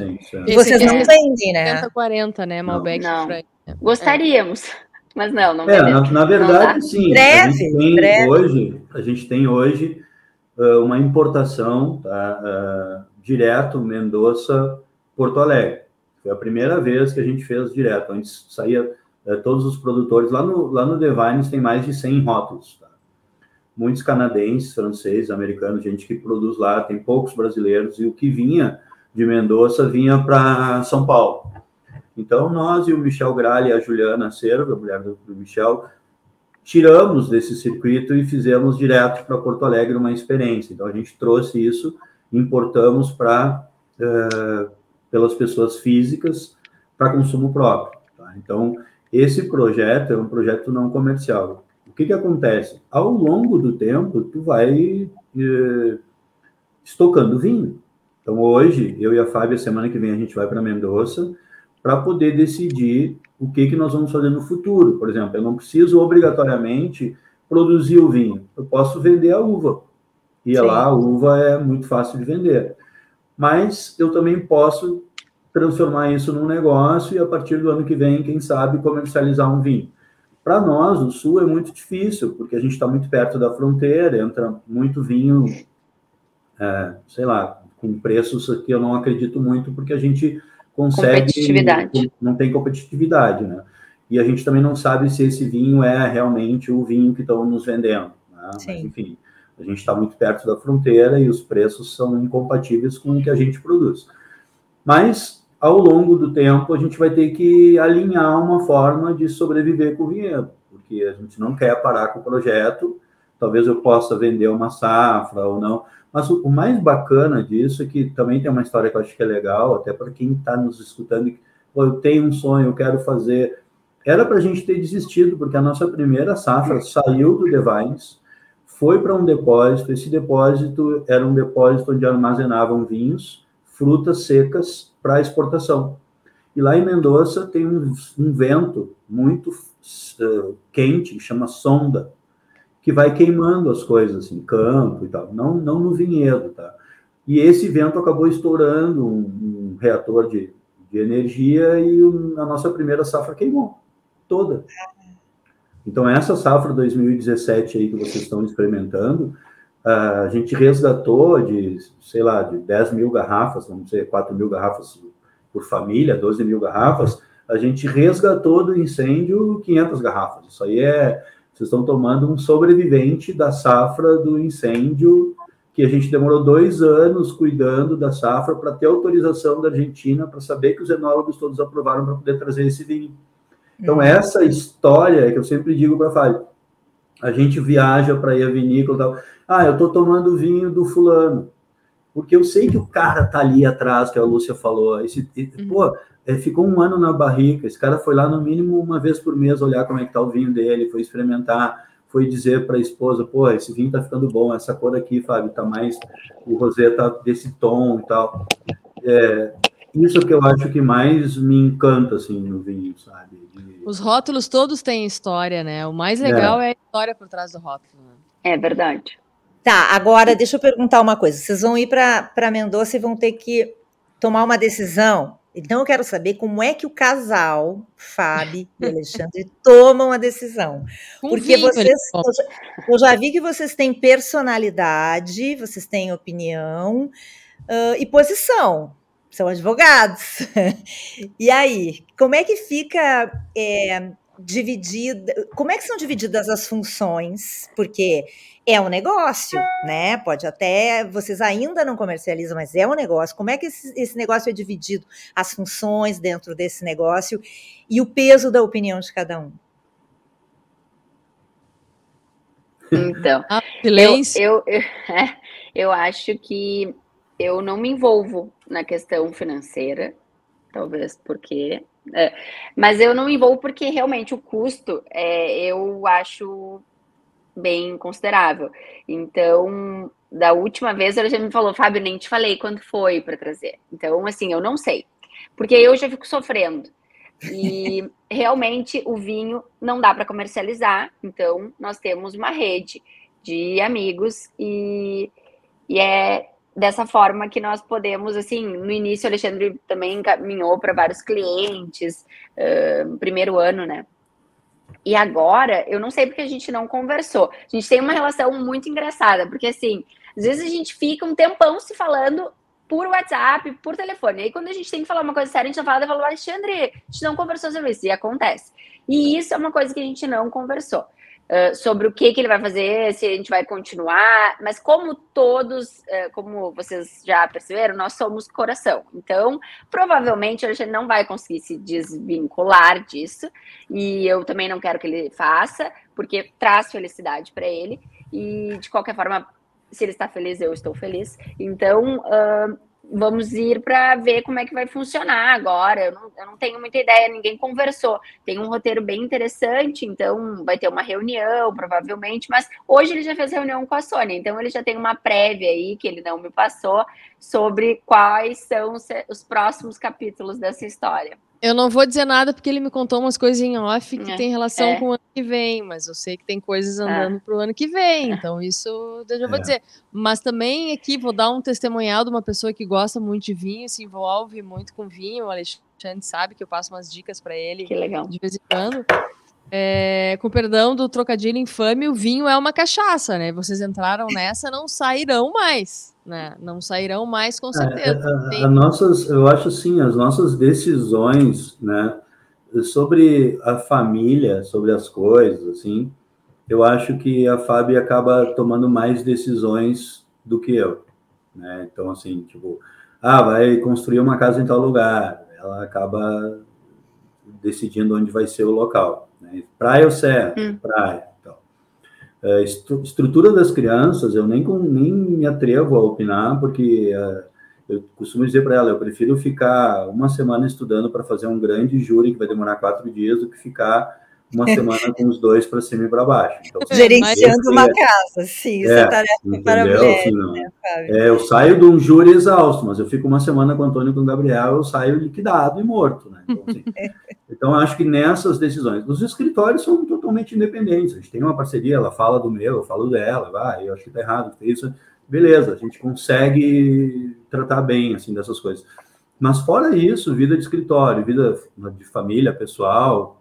B: E vocês não vendem, né?
C: 40, 40, né? Malbec.
E: Não. não. Gostaríamos. Mas não, não
D: é, na, na, verdade, sim. Breve, a gente tem breve. hoje, a gente tem hoje uh, uma importação tá, uh, direto Mendoza Porto Alegre. Foi a primeira vez que a gente fez direto. Antes saía é, todos os produtores. Lá no, lá no Devines tem mais de 100 rótulos. Tá? Muitos canadenses, franceses, americanos, gente que produz lá. Tem poucos brasileiros. E o que vinha de Mendoza vinha para São Paulo. Então, nós e o Michel Gralha e a Juliana Cervo, a mulher do, do Michel, tiramos desse circuito e fizemos direto para Porto Alegre uma experiência. Então, a gente trouxe isso, importamos para... Uh, pelas pessoas físicas para consumo próprio. Tá? Então, esse projeto é um projeto não comercial. O que, que acontece? Ao longo do tempo, tu vai eh, estocando vinho. Então, hoje, eu e a Fábio, semana que vem, a gente vai para Mendoza para poder decidir o que, que nós vamos fazer no futuro. Por exemplo, eu não preciso obrigatoriamente produzir o vinho. Eu posso vender a uva. E Sim. lá a uva é muito fácil de vender mas eu também posso transformar isso num negócio e a partir do ano que vem, quem sabe, comercializar um vinho. Para nós, no Sul, é muito difícil, porque a gente está muito perto da fronteira, entra muito vinho, é, sei lá, com preços que eu não acredito muito, porque a gente consegue.
E: Competitividade.
D: Não tem competitividade, né? E a gente também não sabe se esse vinho é realmente o vinho que estão nos vendendo. Né? Mas, enfim. A gente está muito perto da fronteira e os preços são incompatíveis com o que a gente produz. Mas, ao longo do tempo, a gente vai ter que alinhar uma forma de sobreviver com o vinhedo, porque a gente não quer parar com o projeto. Talvez eu possa vender uma safra ou não. Mas o, mais bacana disso é que também tem uma história que eu acho que é legal, até para quem está nos escutando, eu tenho um sonho, eu quero fazer. Era para a gente ter desistido, porque a nossa primeira safra saiu do Devines, foi para um depósito. Esse depósito era um depósito onde armazenavam vinhos, frutas secas para exportação. E lá em Mendoza tem um, um vento muito uh, quente, que chama sonda, que vai queimando as coisas, assim, campo e tal, não, não no vinhedo, tá? E esse vento acabou estourando um, um reator de, de energia e o, a nossa primeira safra queimou, toda. Então, essa safra 2017 aí que vocês estão experimentando, a gente resgatou de, sei lá, de 10 mil garrafas, vamos dizer, 4 mil garrafas por família, 12 mil garrafas, a gente resgatou do incêndio 500 garrafas. Isso aí é, vocês estão tomando um sobrevivente da safra do incêndio, que a gente demorou dois anos cuidando da safra para ter autorização da Argentina, para saber que os enólogos todos aprovaram para poder trazer esse vinho. Então, uhum. essa história que eu sempre digo para a Fábio, a gente viaja para ir à vinícola e tal. Ah, eu estou tomando vinho do fulano. Porque eu sei que o cara tá ali atrás, que a Lúcia falou. Esse, uhum. Pô, é, ficou um ano na barrica. Esse cara foi lá no mínimo uma vez por mês olhar como é que tá o vinho dele, foi experimentar, foi dizer para a esposa, pô, esse vinho tá ficando bom, essa cor aqui, Fábio, tá mais, o rosé tá desse tom e tal. É, isso que eu acho que mais me encanta, assim, no vinho, sabe?
C: De... Os rótulos todos têm história, né? O mais legal é, é a história por trás do rótulo. Né?
E: É verdade.
B: Tá, agora deixa eu perguntar uma coisa. Vocês vão ir para Mendoza e vão ter que tomar uma decisão. Então eu quero saber como é que o casal, Fábio e Alexandre, tomam a decisão. Porque vocês, eu já, eu já vi que vocês têm personalidade, vocês têm opinião uh, e posição são advogados. e aí, como é que fica é, dividida? Como é que são divididas as funções? Porque é um negócio, né? Pode até vocês ainda não comercializam, mas é um negócio. Como é que esse, esse negócio é dividido? As funções dentro desse negócio e o peso da opinião de cada um.
E: Então, ah, silêncio. Eu, eu, eu, é, eu acho que eu não me envolvo na questão financeira, talvez porque. É, mas eu não me envolvo porque realmente o custo é, eu acho bem considerável. Então, da última vez ela já me falou, Fábio, nem te falei quando foi para trazer. Então, assim, eu não sei. Porque eu já fico sofrendo. E realmente o vinho não dá para comercializar. Então, nós temos uma rede de amigos e, e é dessa forma que nós podemos, assim, no início o Alexandre também encaminhou para vários clientes, uh, primeiro ano, né? E agora, eu não sei porque a gente não conversou. A gente tem uma relação muito engraçada, porque assim, às vezes a gente fica um tempão se falando por WhatsApp, por telefone. E aí, quando a gente tem que falar uma coisa séria, a gente não fala, fala, Alexandre, a gente não conversou sobre isso. E acontece. E isso é uma coisa que a gente não conversou sobre o que, que ele vai fazer, se a gente vai continuar, mas como todos, uh, como vocês já perceberam, nós somos coração. Então, provavelmente a gente não vai conseguir se desvincular disso, e eu também não quero que ele faça, porque traz felicidade para ele, e de qualquer forma, se ele está feliz, eu estou feliz. Então, uh, vamos ir para ver como é que vai funcionar agora. Eu não, eu não, tenho muita ideia, ninguém conversou. Tem um roteiro bem interessante, então vai ter uma reunião, provavelmente, mas hoje ele já fez reunião com a Sônia, então ele já tem uma prévia aí que ele não me passou sobre quais são os próximos capítulos dessa história.
C: Eu não vou dizer nada porque ele me contou umas coisas em off que é, tem relação é. com o ano que vem, mas eu sei que tem coisas é. andando é. para o ano que vem, então isso eu já vou é. dizer. Mas também aqui vou dar um testemunhal de uma pessoa que gosta muito de vinho, se envolve muito com vinho. O Alexandre sabe que eu passo umas dicas para ele de vez em quando. É, com perdão do trocadilho infame, o vinho é uma cachaça, né? Vocês entraram nessa, não sairão mais, né? Não sairão mais, com é, certeza.
D: É, a, a, a nossas, eu acho assim, as nossas decisões, né, sobre a família, sobre as coisas, assim, eu acho que a Fábio acaba tomando mais decisões do que eu, né? Então, assim, tipo, ah, vai construir uma casa em tal lugar, ela acaba decidindo onde vai ser o local. Né? Praia ou serra? Hum. Praia. Então. É, estrutura das crianças, eu nem, nem me atrevo a opinar, porque é, eu costumo dizer para ela, eu prefiro ficar uma semana estudando para fazer um grande júri que vai demorar quatro dias do que ficar uma semana com os dois para cima e para baixo. Então,
B: Gerenciando uma casa, sim, isso é, é tarefa para mulher. Assim,
D: né, é, eu saio de um júri exausto, mas eu fico uma semana com o Antônio e com o Gabriel, eu saio liquidado e morto. Né? Então, assim, então, acho que nessas decisões, os escritórios são totalmente independentes. A gente tem uma parceria, ela fala do meu, eu falo dela, vai, eu acho que está errado, isso. Beleza, a gente consegue tratar bem assim dessas coisas. Mas fora isso, vida de escritório, vida de família, pessoal,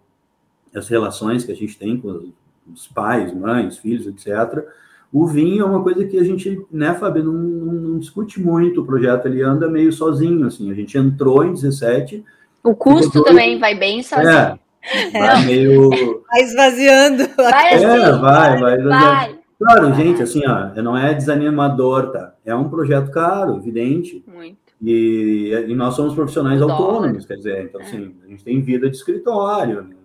D: as relações que a gente tem com os pais, mães, filhos, etc. O vinho é uma coisa que a gente, né, Fábio, não, não, não, discute muito o projeto, ele anda meio sozinho, assim, a gente entrou em 17...
E: O custo também vai bem sozinho. É,
D: vai meio...
B: Vai esvaziando.
E: Vai assim,
D: é, vai, vai, vai. Claro, gente, assim, ó, não é desanimador, tá? É um projeto caro, evidente.
E: Muito.
D: E, e nós somos profissionais autônomos, quer dizer, então, é. assim, a gente tem vida de escritório, né?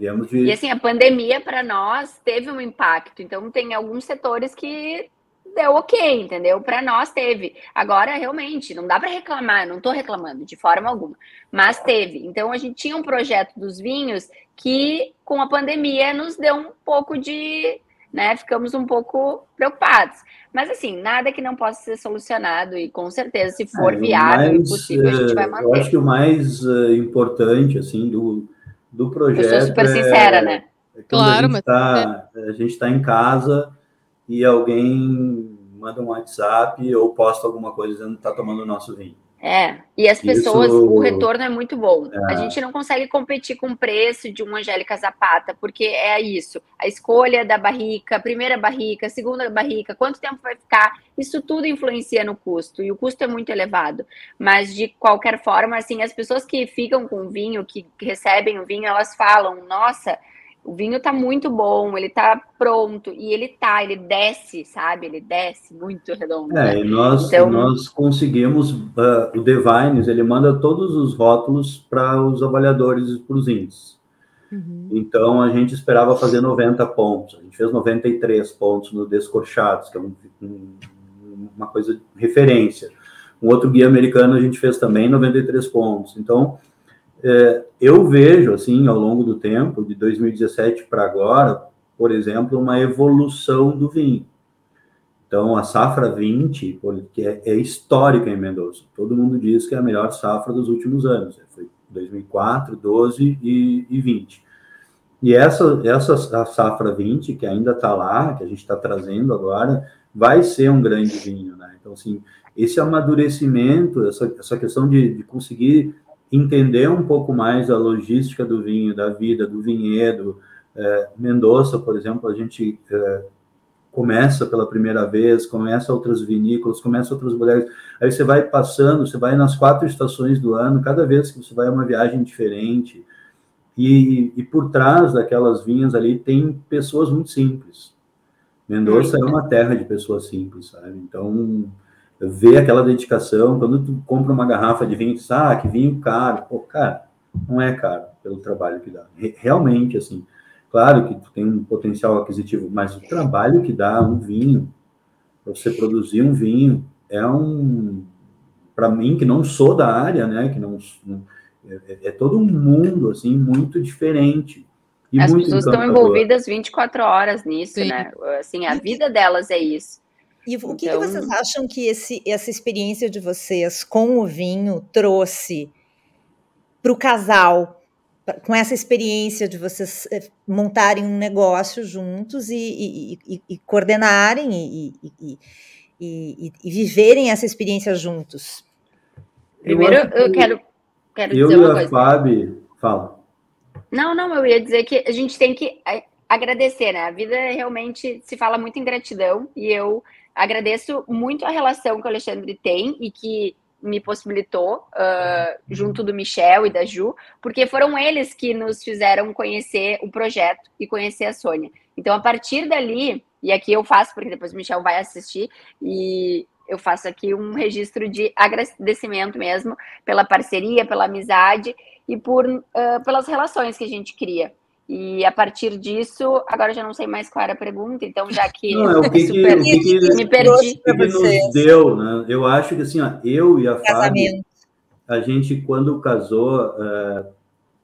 E: Viemos de... E assim, a pandemia para nós teve um impacto. Então, tem alguns setores que deu ok, entendeu? Para nós teve. Agora, realmente, não dá para reclamar, não estou reclamando de forma alguma, mas teve. Então, a gente tinha um projeto dos vinhos que, com a pandemia, nos deu um pouco de. Né, ficamos um pouco preocupados. Mas, assim, nada que não possa ser solucionado e, com certeza, se for é, viável mais, e possível, a gente vai manter.
D: Eu acho que o mais uh, importante, assim, do, do projeto. Eu
E: sou super sincera, é, né?
D: É claro, a gente está é. tá em casa e alguém manda um WhatsApp ou posta alguma coisa dizendo que está tomando o nosso vinho.
E: É, e as pessoas, Isso... o retorno é muito bom. É. A gente não consegue competir com o preço de uma Angélica Zapata, porque é isso. A escolha da barrica, primeira barrica, segunda barrica, quanto tempo vai ficar, isso tudo influencia no custo, e o custo é muito elevado. Mas, de qualquer forma, assim, as pessoas que ficam com o vinho, que recebem o vinho, elas falam, nossa, o vinho tá muito bom, ele tá pronto, e ele tá, ele desce, sabe? Ele desce muito redondo.
D: É, né? e nós, então... nós conseguimos, uh, o Devines, ele manda todos os rótulos para os avaliadores e para os índices. Uhum. Então, a gente esperava fazer 90 pontos, a gente fez 93 pontos no Descorchados, que é um, um, uma coisa de referência. Um outro guia americano a gente fez também 93 pontos. Então, é, eu vejo, assim, ao longo do tempo, de 2017 para agora, por exemplo, uma evolução do vinho. Então, a safra 20, que é, é, histórica em Mendoza, todo mundo diz que é a melhor safra dos últimos anos. Né? Foi 2004, 12 e, e 20. E essa, essa safra 20, que ainda está lá, que a gente está trazendo agora, vai ser um grande vinho, né? Então, assim, esse amadurecimento, essa, essa questão de, de conseguir entender um pouco mais a logística do vinho, da vida, do vinhedo. É, Mendoza, por exemplo, a gente é, começa pela primeira vez, começa outras vinícolas, começa outras mulheres. Aí você vai passando, você vai nas quatro estações do ano, cada vez que você vai é uma viagem diferente. E, e por trás daquelas vinhas ali tem pessoas muito simples. Mendoza é uma terra de pessoas simples, sabe? Então, ver aquela dedicação, quando tu compra uma garrafa de vinho, tu diz, ah, que vinho caro. Pô, cara, não é caro pelo trabalho que dá. Realmente, assim, claro que tu tem um potencial aquisitivo, mas o trabalho que dá um vinho, para você produzir um vinho, é um, para mim, que não sou da área, né, que não, é, é todo um mundo, assim, muito diferente.
E: As pessoas estão envolvidas 24 horas nisso, Sim. né? Assim, a vida delas é isso.
B: E o que, então... que vocês acham que esse, essa experiência de vocês com o vinho trouxe para o casal, com essa experiência de vocês eh, montarem um negócio juntos e, e, e, e coordenarem e, viverem essa experiência juntos?
E: Primeiro, eu, eu quero, quero
D: eu
E: dizer uma
D: coisa. Fábio, fala.
E: Não, não, eu ia dizer que a gente tem que eh, agradecer, né? A vida realmente se fala muito em gratidão e eu Agradeço muito a relação que o Alexandre tem e que me possibilitou, uh, junto do Michel e da Ju, porque foram eles que nos fizeram conhecer o projeto e conhecer a Sônia. Então, a partir dali, e aqui eu faço, porque depois o Michel vai assistir, e eu faço aqui um registro de agradecimento mesmo pela parceria, pela amizade e por, uh, pelas relações que a gente cria. E a partir disso, agora já não sei mais qual era a pergunta, então já que,
D: não, é o que, super... que, o que, que me perdi. que nos deu, né? Eu acho que assim, ó, eu e a Fábio, a gente quando casou, uh,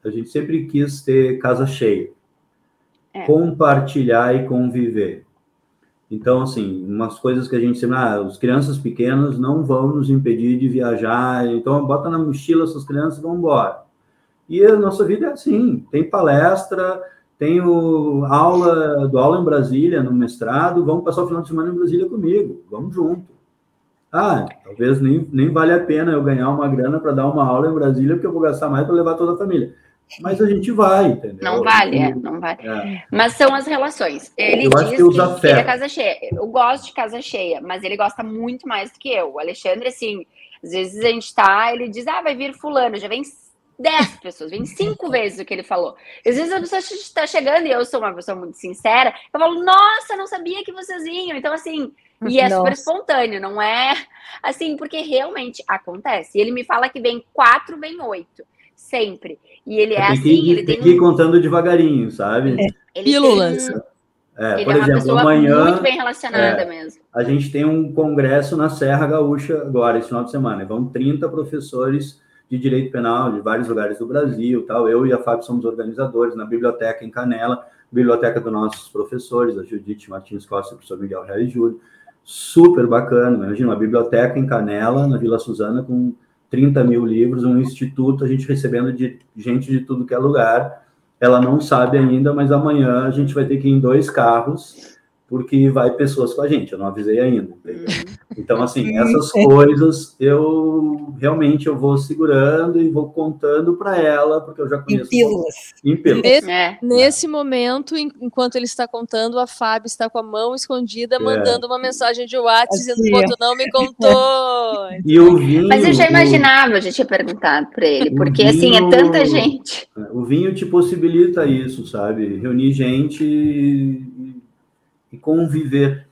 D: a gente sempre quis ter casa cheia, é. compartilhar e conviver. Então, assim, umas coisas que a gente sempre, ah, as crianças pequenas não vão nos impedir de viajar, então bota na mochila essas crianças e vão embora. E a nossa vida é assim: tem palestra, tenho aula, do aula em Brasília, no mestrado, vamos passar o final de semana em Brasília comigo, vamos junto. Ah, talvez nem, nem vale a pena eu ganhar uma grana para dar uma aula em Brasília, porque eu vou gastar mais para levar toda a família. mas a gente vai, entendeu?
E: Não vale, é, não vale. É. Mas são as relações. Ele eu diz que, que, que ele é casa cheia. Eu gosto de casa cheia, mas ele gosta muito mais do que eu. O Alexandre, assim, às vezes a gente tá, ele diz, ah, vai vir fulano, já vem dez pessoas, vem cinco vezes o que ele falou. Às vezes a pessoa está chegando e eu sou uma pessoa muito sincera, eu falo, nossa, não sabia que vocês vinham. Então, assim, e é nossa. super espontâneo, não é assim, porque realmente acontece. E ele me fala que vem quatro, vem oito, sempre. E ele é, é assim,
D: que,
E: ele tem.
D: que ir contando devagarinho, sabe?
C: É. Pílulas.
E: É, ele por é uma exemplo, pessoa amanhã, muito bem relacionada
D: é,
E: mesmo.
D: A gente tem um congresso na Serra Gaúcha agora, esse final de semana. Vão 30 professores de direito penal de vários lugares do Brasil, tal. Eu e a Fábio somos organizadores na biblioteca em Canela, biblioteca dos nossos professores, a Judite Martins Costa e o professor Miguel Reis Júlio. Super bacana, imagina uma biblioteca em Canela, na Vila Suzana, com 30 mil livros, um instituto, a gente recebendo de gente de tudo que é lugar. Ela não sabe ainda, mas amanhã a gente vai ter que ir em dois carros porque vai pessoas com a gente, eu não avisei ainda. Então, assim, essas coisas eu realmente eu vou segurando e vou contando para ela, porque eu já conheço. Em
B: pílulas.
C: Em pílulas. Nesse, é. nesse momento, enquanto ele está contando, a Fábio está com a mão escondida, é. mandando uma mensagem de WhatsApp assim, dizendo: Pô, não me contou.
D: e o vinho,
E: Mas eu já imaginava, eu já tinha perguntado para ele, porque vinho, assim, é tanta gente.
D: O vinho te possibilita isso, sabe? Reunir gente e conviver.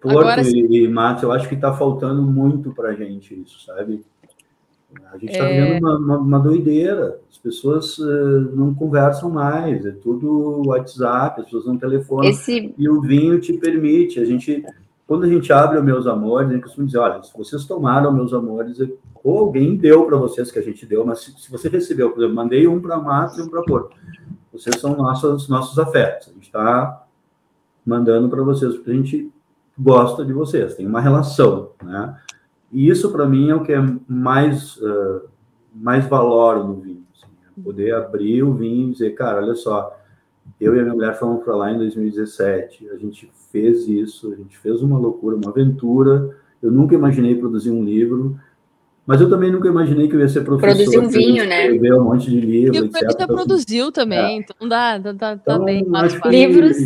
D: Porto Agora, e, Matos, eu acho que está faltando muito para a gente isso, sabe? A gente está é... vivendo uma, uma, uma, doideira. As pessoas uh, não conversam mais, é tudo WhatsApp, as pessoas não telefonam. Esse... E o vinho te permite. A gente, quando a gente abre o Meus Amores, a gente costuma dizer: olha, se vocês tomaram Meus Amores, ou alguém deu para vocês que a gente deu, mas se, se você recebeu, por exemplo, mandei um para Matos e um para Porto. Vocês são nossos, nossos afetos. A gente está mandando para vocês, porque a gente gosta de vocês, tem uma relação, né? E isso, para mim, é o que é mais, uh, mais valor no vinho. Assim, é poder abrir o vinho e dizer, cara, olha só, eu e a minha mulher fomos para lá em 2017, a gente fez isso, a gente fez uma loucura, uma aventura. Eu nunca imaginei produzir um livro, mas eu também nunca imaginei que eu ia ser professor.
E: Produzir um vinho, né?
D: Escrever um monte de livros. E o
C: já produziu também, é. então dá, dá, dá, então, bem.
E: Livros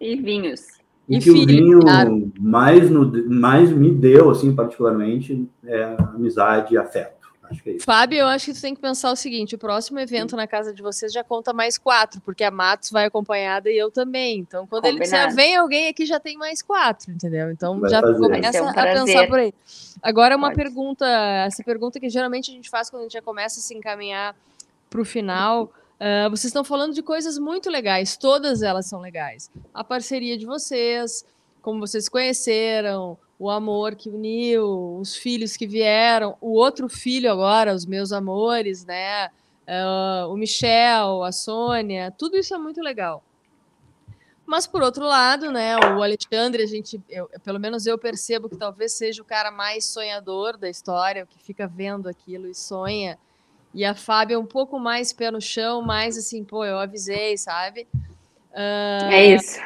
E: e vinhos.
D: O que o vinho claro. mais, no, mais me deu, assim, particularmente, é amizade e afeto. Acho que é isso.
C: Fábio, eu acho que tu tem que pensar o seguinte: o próximo evento na casa de vocês já conta mais quatro, porque a Matos vai acompanhada e eu também. Então, quando Combinado. ele disser, vem alguém aqui, já tem mais quatro, entendeu? Então, vai já fazer. começa um a pensar por aí. Agora, uma Pode. pergunta, essa pergunta que geralmente a gente faz quando a gente já começa a se encaminhar para o final. Uh, vocês estão falando de coisas muito legais, todas elas são legais. A parceria de vocês, como vocês conheceram, o amor que uniu, os filhos que vieram, o outro filho agora, os meus amores, né? Uh, o Michel, a Sônia, tudo isso é muito legal. Mas por outro lado, né, o Alexandre, a gente, eu, pelo menos eu percebo que talvez seja o cara mais sonhador da história, o que fica vendo aquilo e sonha e a Fábio é um pouco mais pé no chão, mais assim, pô, eu avisei, sabe?
E: Uh, é isso.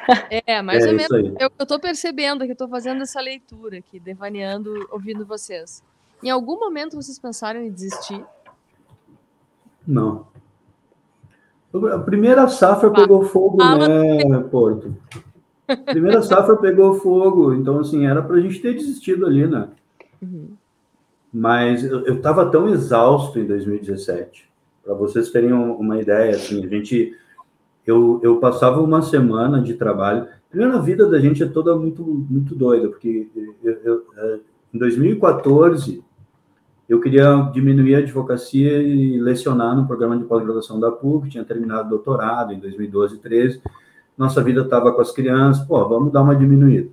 C: É, mais é ou menos. Eu, eu tô percebendo que eu tô fazendo essa leitura aqui, devaneando, ouvindo vocês. Em algum momento vocês pensaram em desistir?
D: Não. A primeira safra pegou fogo, né, Porto? A primeira safra pegou fogo, então, assim, era para a gente ter desistido ali, né? Uhum. Mas eu estava tão exausto em 2017, para vocês terem uma ideia, assim, a gente, eu, eu passava uma semana de trabalho. Primeiro, a vida da gente é toda muito, muito doida, porque eu, eu, em 2014 eu queria diminuir a advocacia e lecionar no programa de pós-graduação da PUC, tinha terminado doutorado em 2012, 13. Nossa vida estava com as crianças, pô, vamos dar uma diminuída.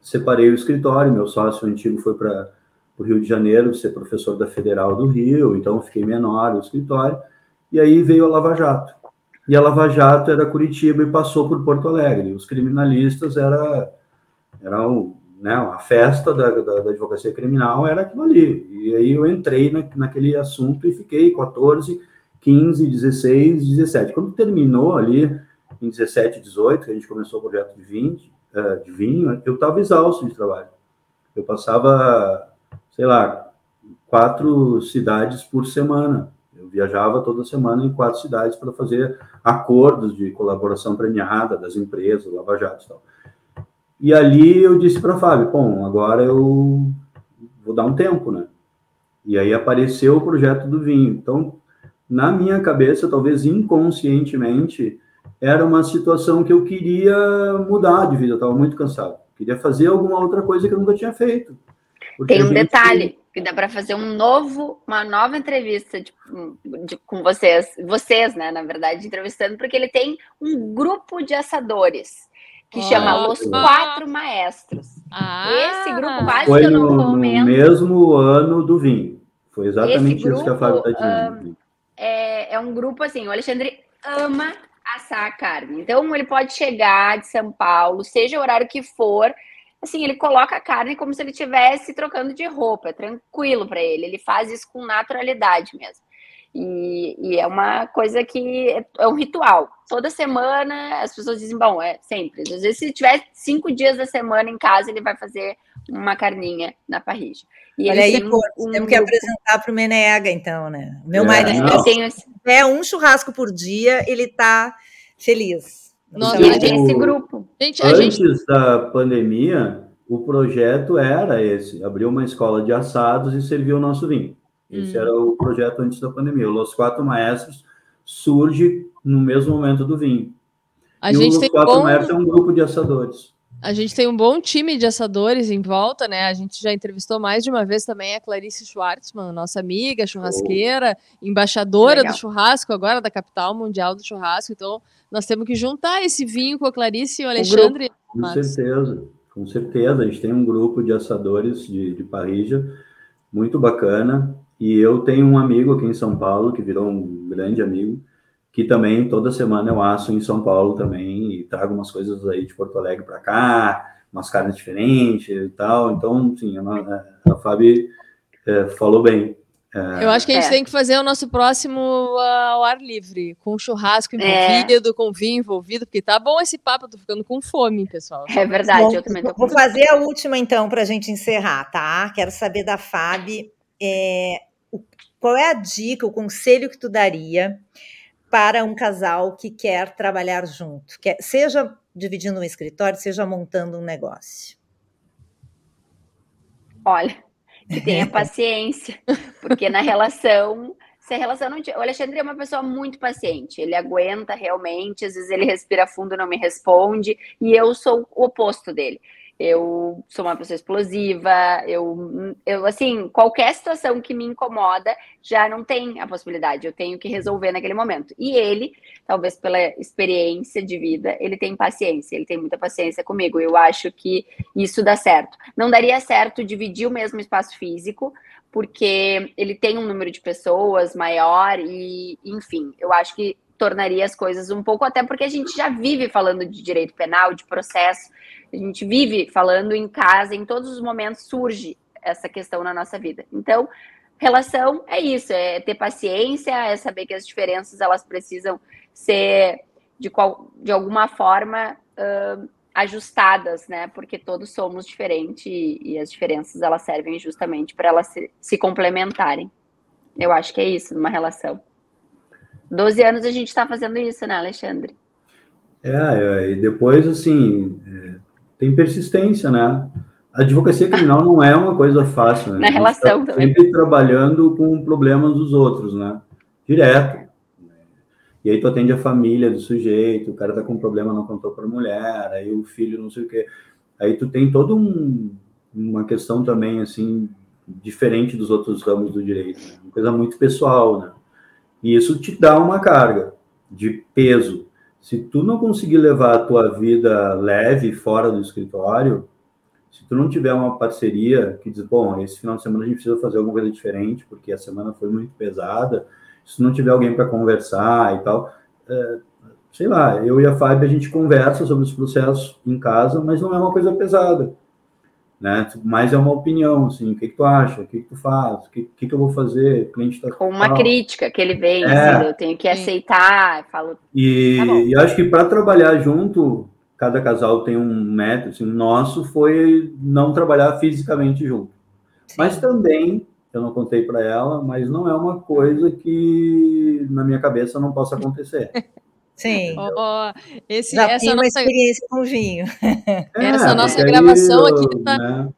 D: Separei o escritório, meu sócio antigo foi para para o Rio de Janeiro, ser professor da Federal do Rio, então fiquei menor no escritório, e aí veio a Lava Jato. E a Lava Jato era Curitiba e passou por Porto Alegre. Os criminalistas era, era um, né, a festa da, da, da, advocacia criminal era aquilo ali. E aí eu entrei na, naquele assunto e fiquei 14, 15, 16, 17. Quando terminou ali, em 17, 18, que a gente começou o projeto de, 20, uh, de vinho, eu estava exausto de trabalho. Eu passava sei lá, quatro cidades por semana. Eu viajava toda semana em quatro cidades para fazer acordos de colaboração premiada das empresas, Lava Jato e tal. E ali eu disse para Fábio, bom, agora eu vou dar um tempo, né? E aí apareceu o projeto do vinho. Então, na minha cabeça, talvez inconscientemente, era uma situação que eu queria mudar de vida, eu estava muito cansado. Queria fazer alguma outra coisa que eu nunca tinha feito.
E: Tem um gente... detalhe que dá para fazer um novo, uma nova entrevista de, de, com vocês, vocês, né, na verdade, entrevistando, porque ele tem um grupo de assadores que oh, chama Los Quatro Maestros. Ah, Esse grupo quase
D: foi que eu não no, comento. no mesmo ano do vinho. Foi exatamente grupo, isso que a Fábio está dizendo.
E: Um, é, é um grupo assim, o Alexandre ama assar a carne. Então ele pode chegar de São Paulo, seja o horário que for, assim, ele coloca a carne como se ele estivesse trocando de roupa, é tranquilo para ele. Ele faz isso com naturalidade mesmo. E, e, é uma coisa que é, é, um ritual. Toda semana as pessoas dizem, bom, é sempre. Às vezes, se tiver cinco dias da semana em casa, ele vai fazer uma carninha na parrilha.
B: E Olha aí, pô, um, temos que apresentar para o Menega, então, né? Meu é, marido, se é um churrasco por dia, ele está feliz.
E: Nossa, então, tem esse grupo.
D: Gente, antes gente... da pandemia, o projeto era esse: abrir uma escola de assados e servir o nosso vinho. Esse hum. era o projeto antes da pandemia. O Los Quatro Maestros surge no mesmo momento do vinho.
C: A e gente o Los Quatro bom...
D: Maestros é um grupo de assadores.
C: A gente tem um bom time de assadores em volta, né? A gente já entrevistou mais de uma vez também a Clarice Schwartzman, nossa amiga churrasqueira, oh. embaixadora Legal. do churrasco agora da capital mundial do churrasco. Então, nós temos que juntar esse vinho com a Clarice e o Alexandre.
D: Com certeza, com certeza. A gente tem um grupo de assadores de, de parrija muito bacana. E eu tenho um amigo aqui em São Paulo que virou um grande amigo, que também toda semana eu aço em São Paulo também e trago umas coisas aí de Porto Alegre para cá, umas carnes diferentes e tal. Então, sim, a, a Fabi é, falou bem.
C: É... Eu acho que a gente é. tem que fazer o nosso próximo uh, ao ar livre, com churrasco envolvido, é. com vinho envolvido, porque tá bom esse papo, tô ficando com fome, pessoal.
E: É verdade, bom, eu também tô
B: com Vou fazer a última então para a gente encerrar, tá? Quero saber da Fabi é, qual é a dica, o conselho que tu daria para um casal que quer trabalhar junto, quer, seja dividindo um escritório, seja montando um negócio?
E: Olha, que tenha paciência, porque na relação, se a relação não O Alexandre é uma pessoa muito paciente, ele aguenta realmente, às vezes ele respira fundo e não me responde, e eu sou o oposto dele eu sou uma pessoa explosiva, eu, eu, assim, qualquer situação que me incomoda já não tem a possibilidade, eu tenho que resolver naquele momento. E ele, talvez pela experiência de vida, ele tem paciência, ele tem muita paciência comigo. Eu acho que isso dá certo. Não daria certo dividir o mesmo espaço físico, porque ele tem um número de pessoas maior e, enfim, eu acho que tornaria as coisas um pouco, até porque a gente já vive falando de direito penal, de processo, a gente vive falando em casa, em todos os momentos surge essa questão na nossa vida. Então, relação é isso, é ter paciência, é saber que as diferenças elas precisam ser de, qual, de alguma forma uh, ajustadas, né? Porque todos somos diferentes e, e, as diferenças elas servem justamente para elas se, se complementarem. Eu acho que é isso numa relação. 12 anos a gente está fazendo isso, né, Alexandre?
D: É, é, e depois, assim, é, tem persistência, né? A advocacia criminal não é uma coisa fácil, né?
E: Na relação
D: tá também. Sempre trabalhando com problemas dos outros, né? Direto. E aí tu atende a família do sujeito, o cara tá com um problema, não contou para a mulher, aí o filho não sei o quê. Aí tu tem toda um, uma questão também, assim, diferente dos outros ramos do direito. Né? Uma coisa muito pessoal, né? E isso te dá uma carga de peso. Se tu não conseguir levar a tua vida leve fora do escritório, se tu não tiver uma parceria que diz, bom, esse final de semana a gente precisa fazer alguma coisa diferente, porque a semana foi muito pesada, se não tiver alguém para conversar e tal, é, sei lá, eu e a Fábio a gente conversa sobre os processos em casa, mas não é uma coisa pesada né? Mas é uma opinião, assim, o que, que tu acha, o que, que tu faz, o que, que, que eu vou fazer, o cliente
E: tá... Com uma tal. crítica que ele vem, é. assim, eu tenho que aceitar, falo...
D: E, tá e acho que para trabalhar junto, cada casal tem um método, assim, o nosso foi não trabalhar fisicamente junto, Sim. mas também eu não contei para ela, mas não é uma coisa que na minha cabeça não possa acontecer.
B: Sim.
C: Oh, oh, esse,
B: Já essa nossa experiência com vinho.
C: É, essa nossa gravação eu, aqui tá, né?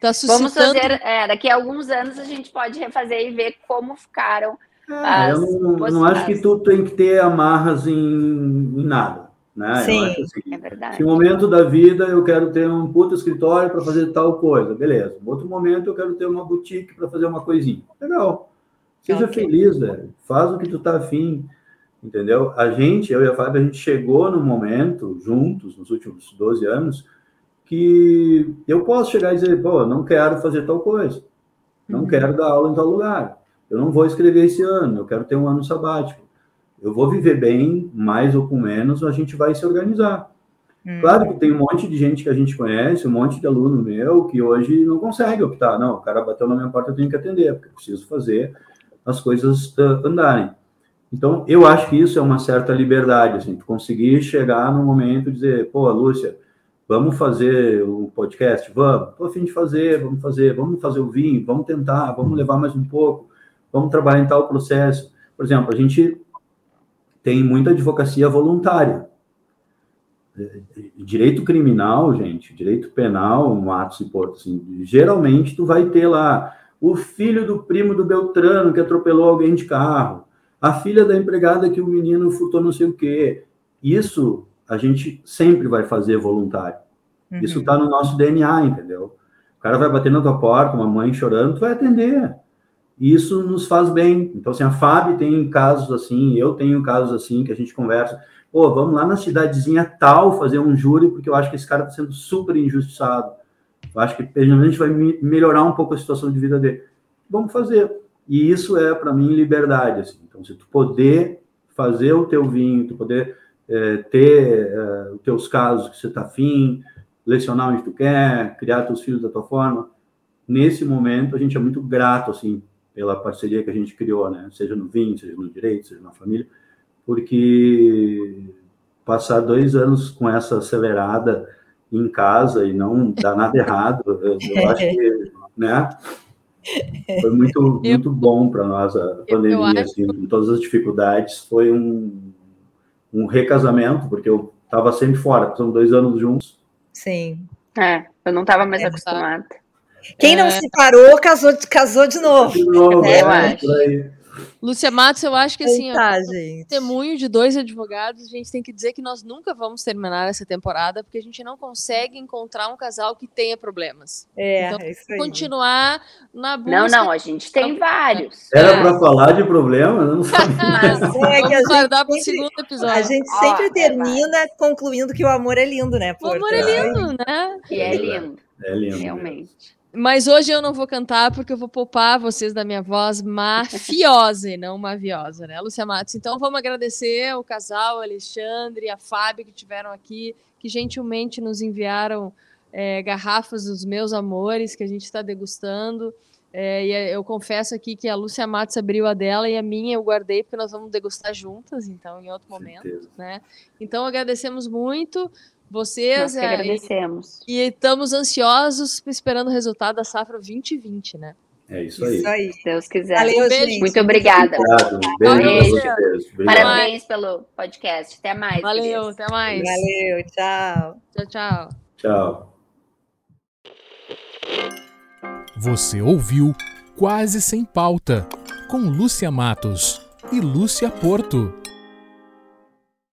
C: tá suscitando...
E: Vamos fazer, é, daqui a alguns anos a gente pode refazer e ver como ficaram
D: é, eu não, não, acho que tu tem que ter amarras em, em nada. Né?
E: Sim, assim, é verdade.
D: Se um momento da vida eu quero ter um puto escritório para fazer tal coisa, beleza. No outro momento eu quero ter uma boutique para fazer uma coisinha. Legal. Seja okay. feliz, velho. Faz o que tu tá afim. Entendeu? A gente, eu e a Fábio, a gente chegou no momento, juntos, nos últimos 12 anos, que eu posso chegar e dizer, pô, não quero fazer tal coisa. Não uhum. quero dar aula em tal lugar eu não vou escrever esse ano, eu quero ter um ano sabático. Eu vou viver bem, mais ou com menos, a gente vai se organizar. Hum. Claro que tem um monte de gente que a gente conhece, um monte de aluno meu que hoje não consegue optar. Não, o cara bateu na minha porta, eu tenho que atender, porque eu preciso fazer as coisas uh, andarem. Então, eu acho que isso é uma certa liberdade, assim, tu conseguir chegar no momento e dizer, pô, Lúcia, vamos fazer o podcast? Vamos, tô a fim de fazer, vamos fazer, vamos fazer o vinho, vamos tentar, vamos levar mais um pouco vamos trabalhar em tal processo. Por exemplo, a gente tem muita advocacia voluntária. Direito criminal, gente, direito penal, Matos e Porto, assim, geralmente tu vai ter lá o filho do primo do Beltrano que atropelou alguém de carro, a filha da empregada que o menino furtou não sei o quê. Isso a gente sempre vai fazer voluntário. Uhum. Isso está no nosso DNA, entendeu? O cara vai bater na tua porta, uma mãe chorando, tu vai atender isso nos faz bem. Então, assim, a Fábio tem casos assim, eu tenho casos assim, que a gente conversa, pô, vamos lá na cidadezinha tal fazer um júri, porque eu acho que esse cara está sendo super injustiçado. Eu acho que a gente vai melhorar um pouco a situação de vida dele. Vamos fazer. E isso é, para mim, liberdade. Assim. Então, se tu poder fazer o teu vinho, tu poder é, ter é, os teus casos que você está afim, lecionar onde tu quer, criar teus filhos da tua forma, nesse momento a gente é muito grato, assim, pela parceria que a gente criou, né? Seja no vinho, seja no direito, seja na família, porque passar dois anos com essa acelerada em casa e não dar nada errado, eu, eu acho que, né? Foi muito, muito bom para nós a pandemia, assim, com todas as dificuldades. Foi um, um recasamento, porque eu estava sempre fora, são dois anos juntos.
B: Sim.
E: É, eu não estava mais é, acostumada.
B: Quem não é... se parou, casou, casou de novo. De novo,
E: é, eu acho.
C: Lúcia Matos, eu acho que assim, ó, testemunho de dois advogados, a gente tem que dizer que nós nunca vamos terminar essa temporada, porque a gente não consegue encontrar um casal que tenha problemas.
B: É, então, isso aí.
C: continuar na busca.
E: Não, não, a gente tem vários.
D: Era é. para falar de problemas, não sabia.
C: é que vamos guardar para o segundo episódio.
B: A gente sempre termina é concluindo que o amor é lindo, né?
C: Porto? O amor é lindo, né?
E: E é lindo.
D: É lindo.
E: Realmente.
C: Mas hoje eu não vou cantar porque eu vou poupar vocês da minha voz mafiosa e não maviosa, né, Lúcia Matos? Então vamos agradecer o casal, Alexandre, a Fábio que tiveram aqui, que gentilmente nos enviaram é, garrafas dos meus amores que a gente está degustando. É, e eu confesso aqui que a Lúcia Matos abriu a dela e a minha eu guardei porque nós vamos degustar juntas, então, em outro momento. Né? Então, agradecemos muito vocês.
E: Nós é, agradecemos.
C: E, e, estamos ansiosos esperando o resultado da safra 2020, né?
D: É isso aí.
B: Isso aí.
E: Se Deus quiser. Valeu, gente. Muito obrigada.
D: Obrigado. Beijo. Beijo.
E: Parabéns pelo podcast. Até mais.
C: Valeu, até mais.
B: Valeu, tchau.
C: Tchau, tchau.
D: Tchau.
A: Você ouviu Quase Sem Pauta, com Lúcia Matos e Lúcia Porto.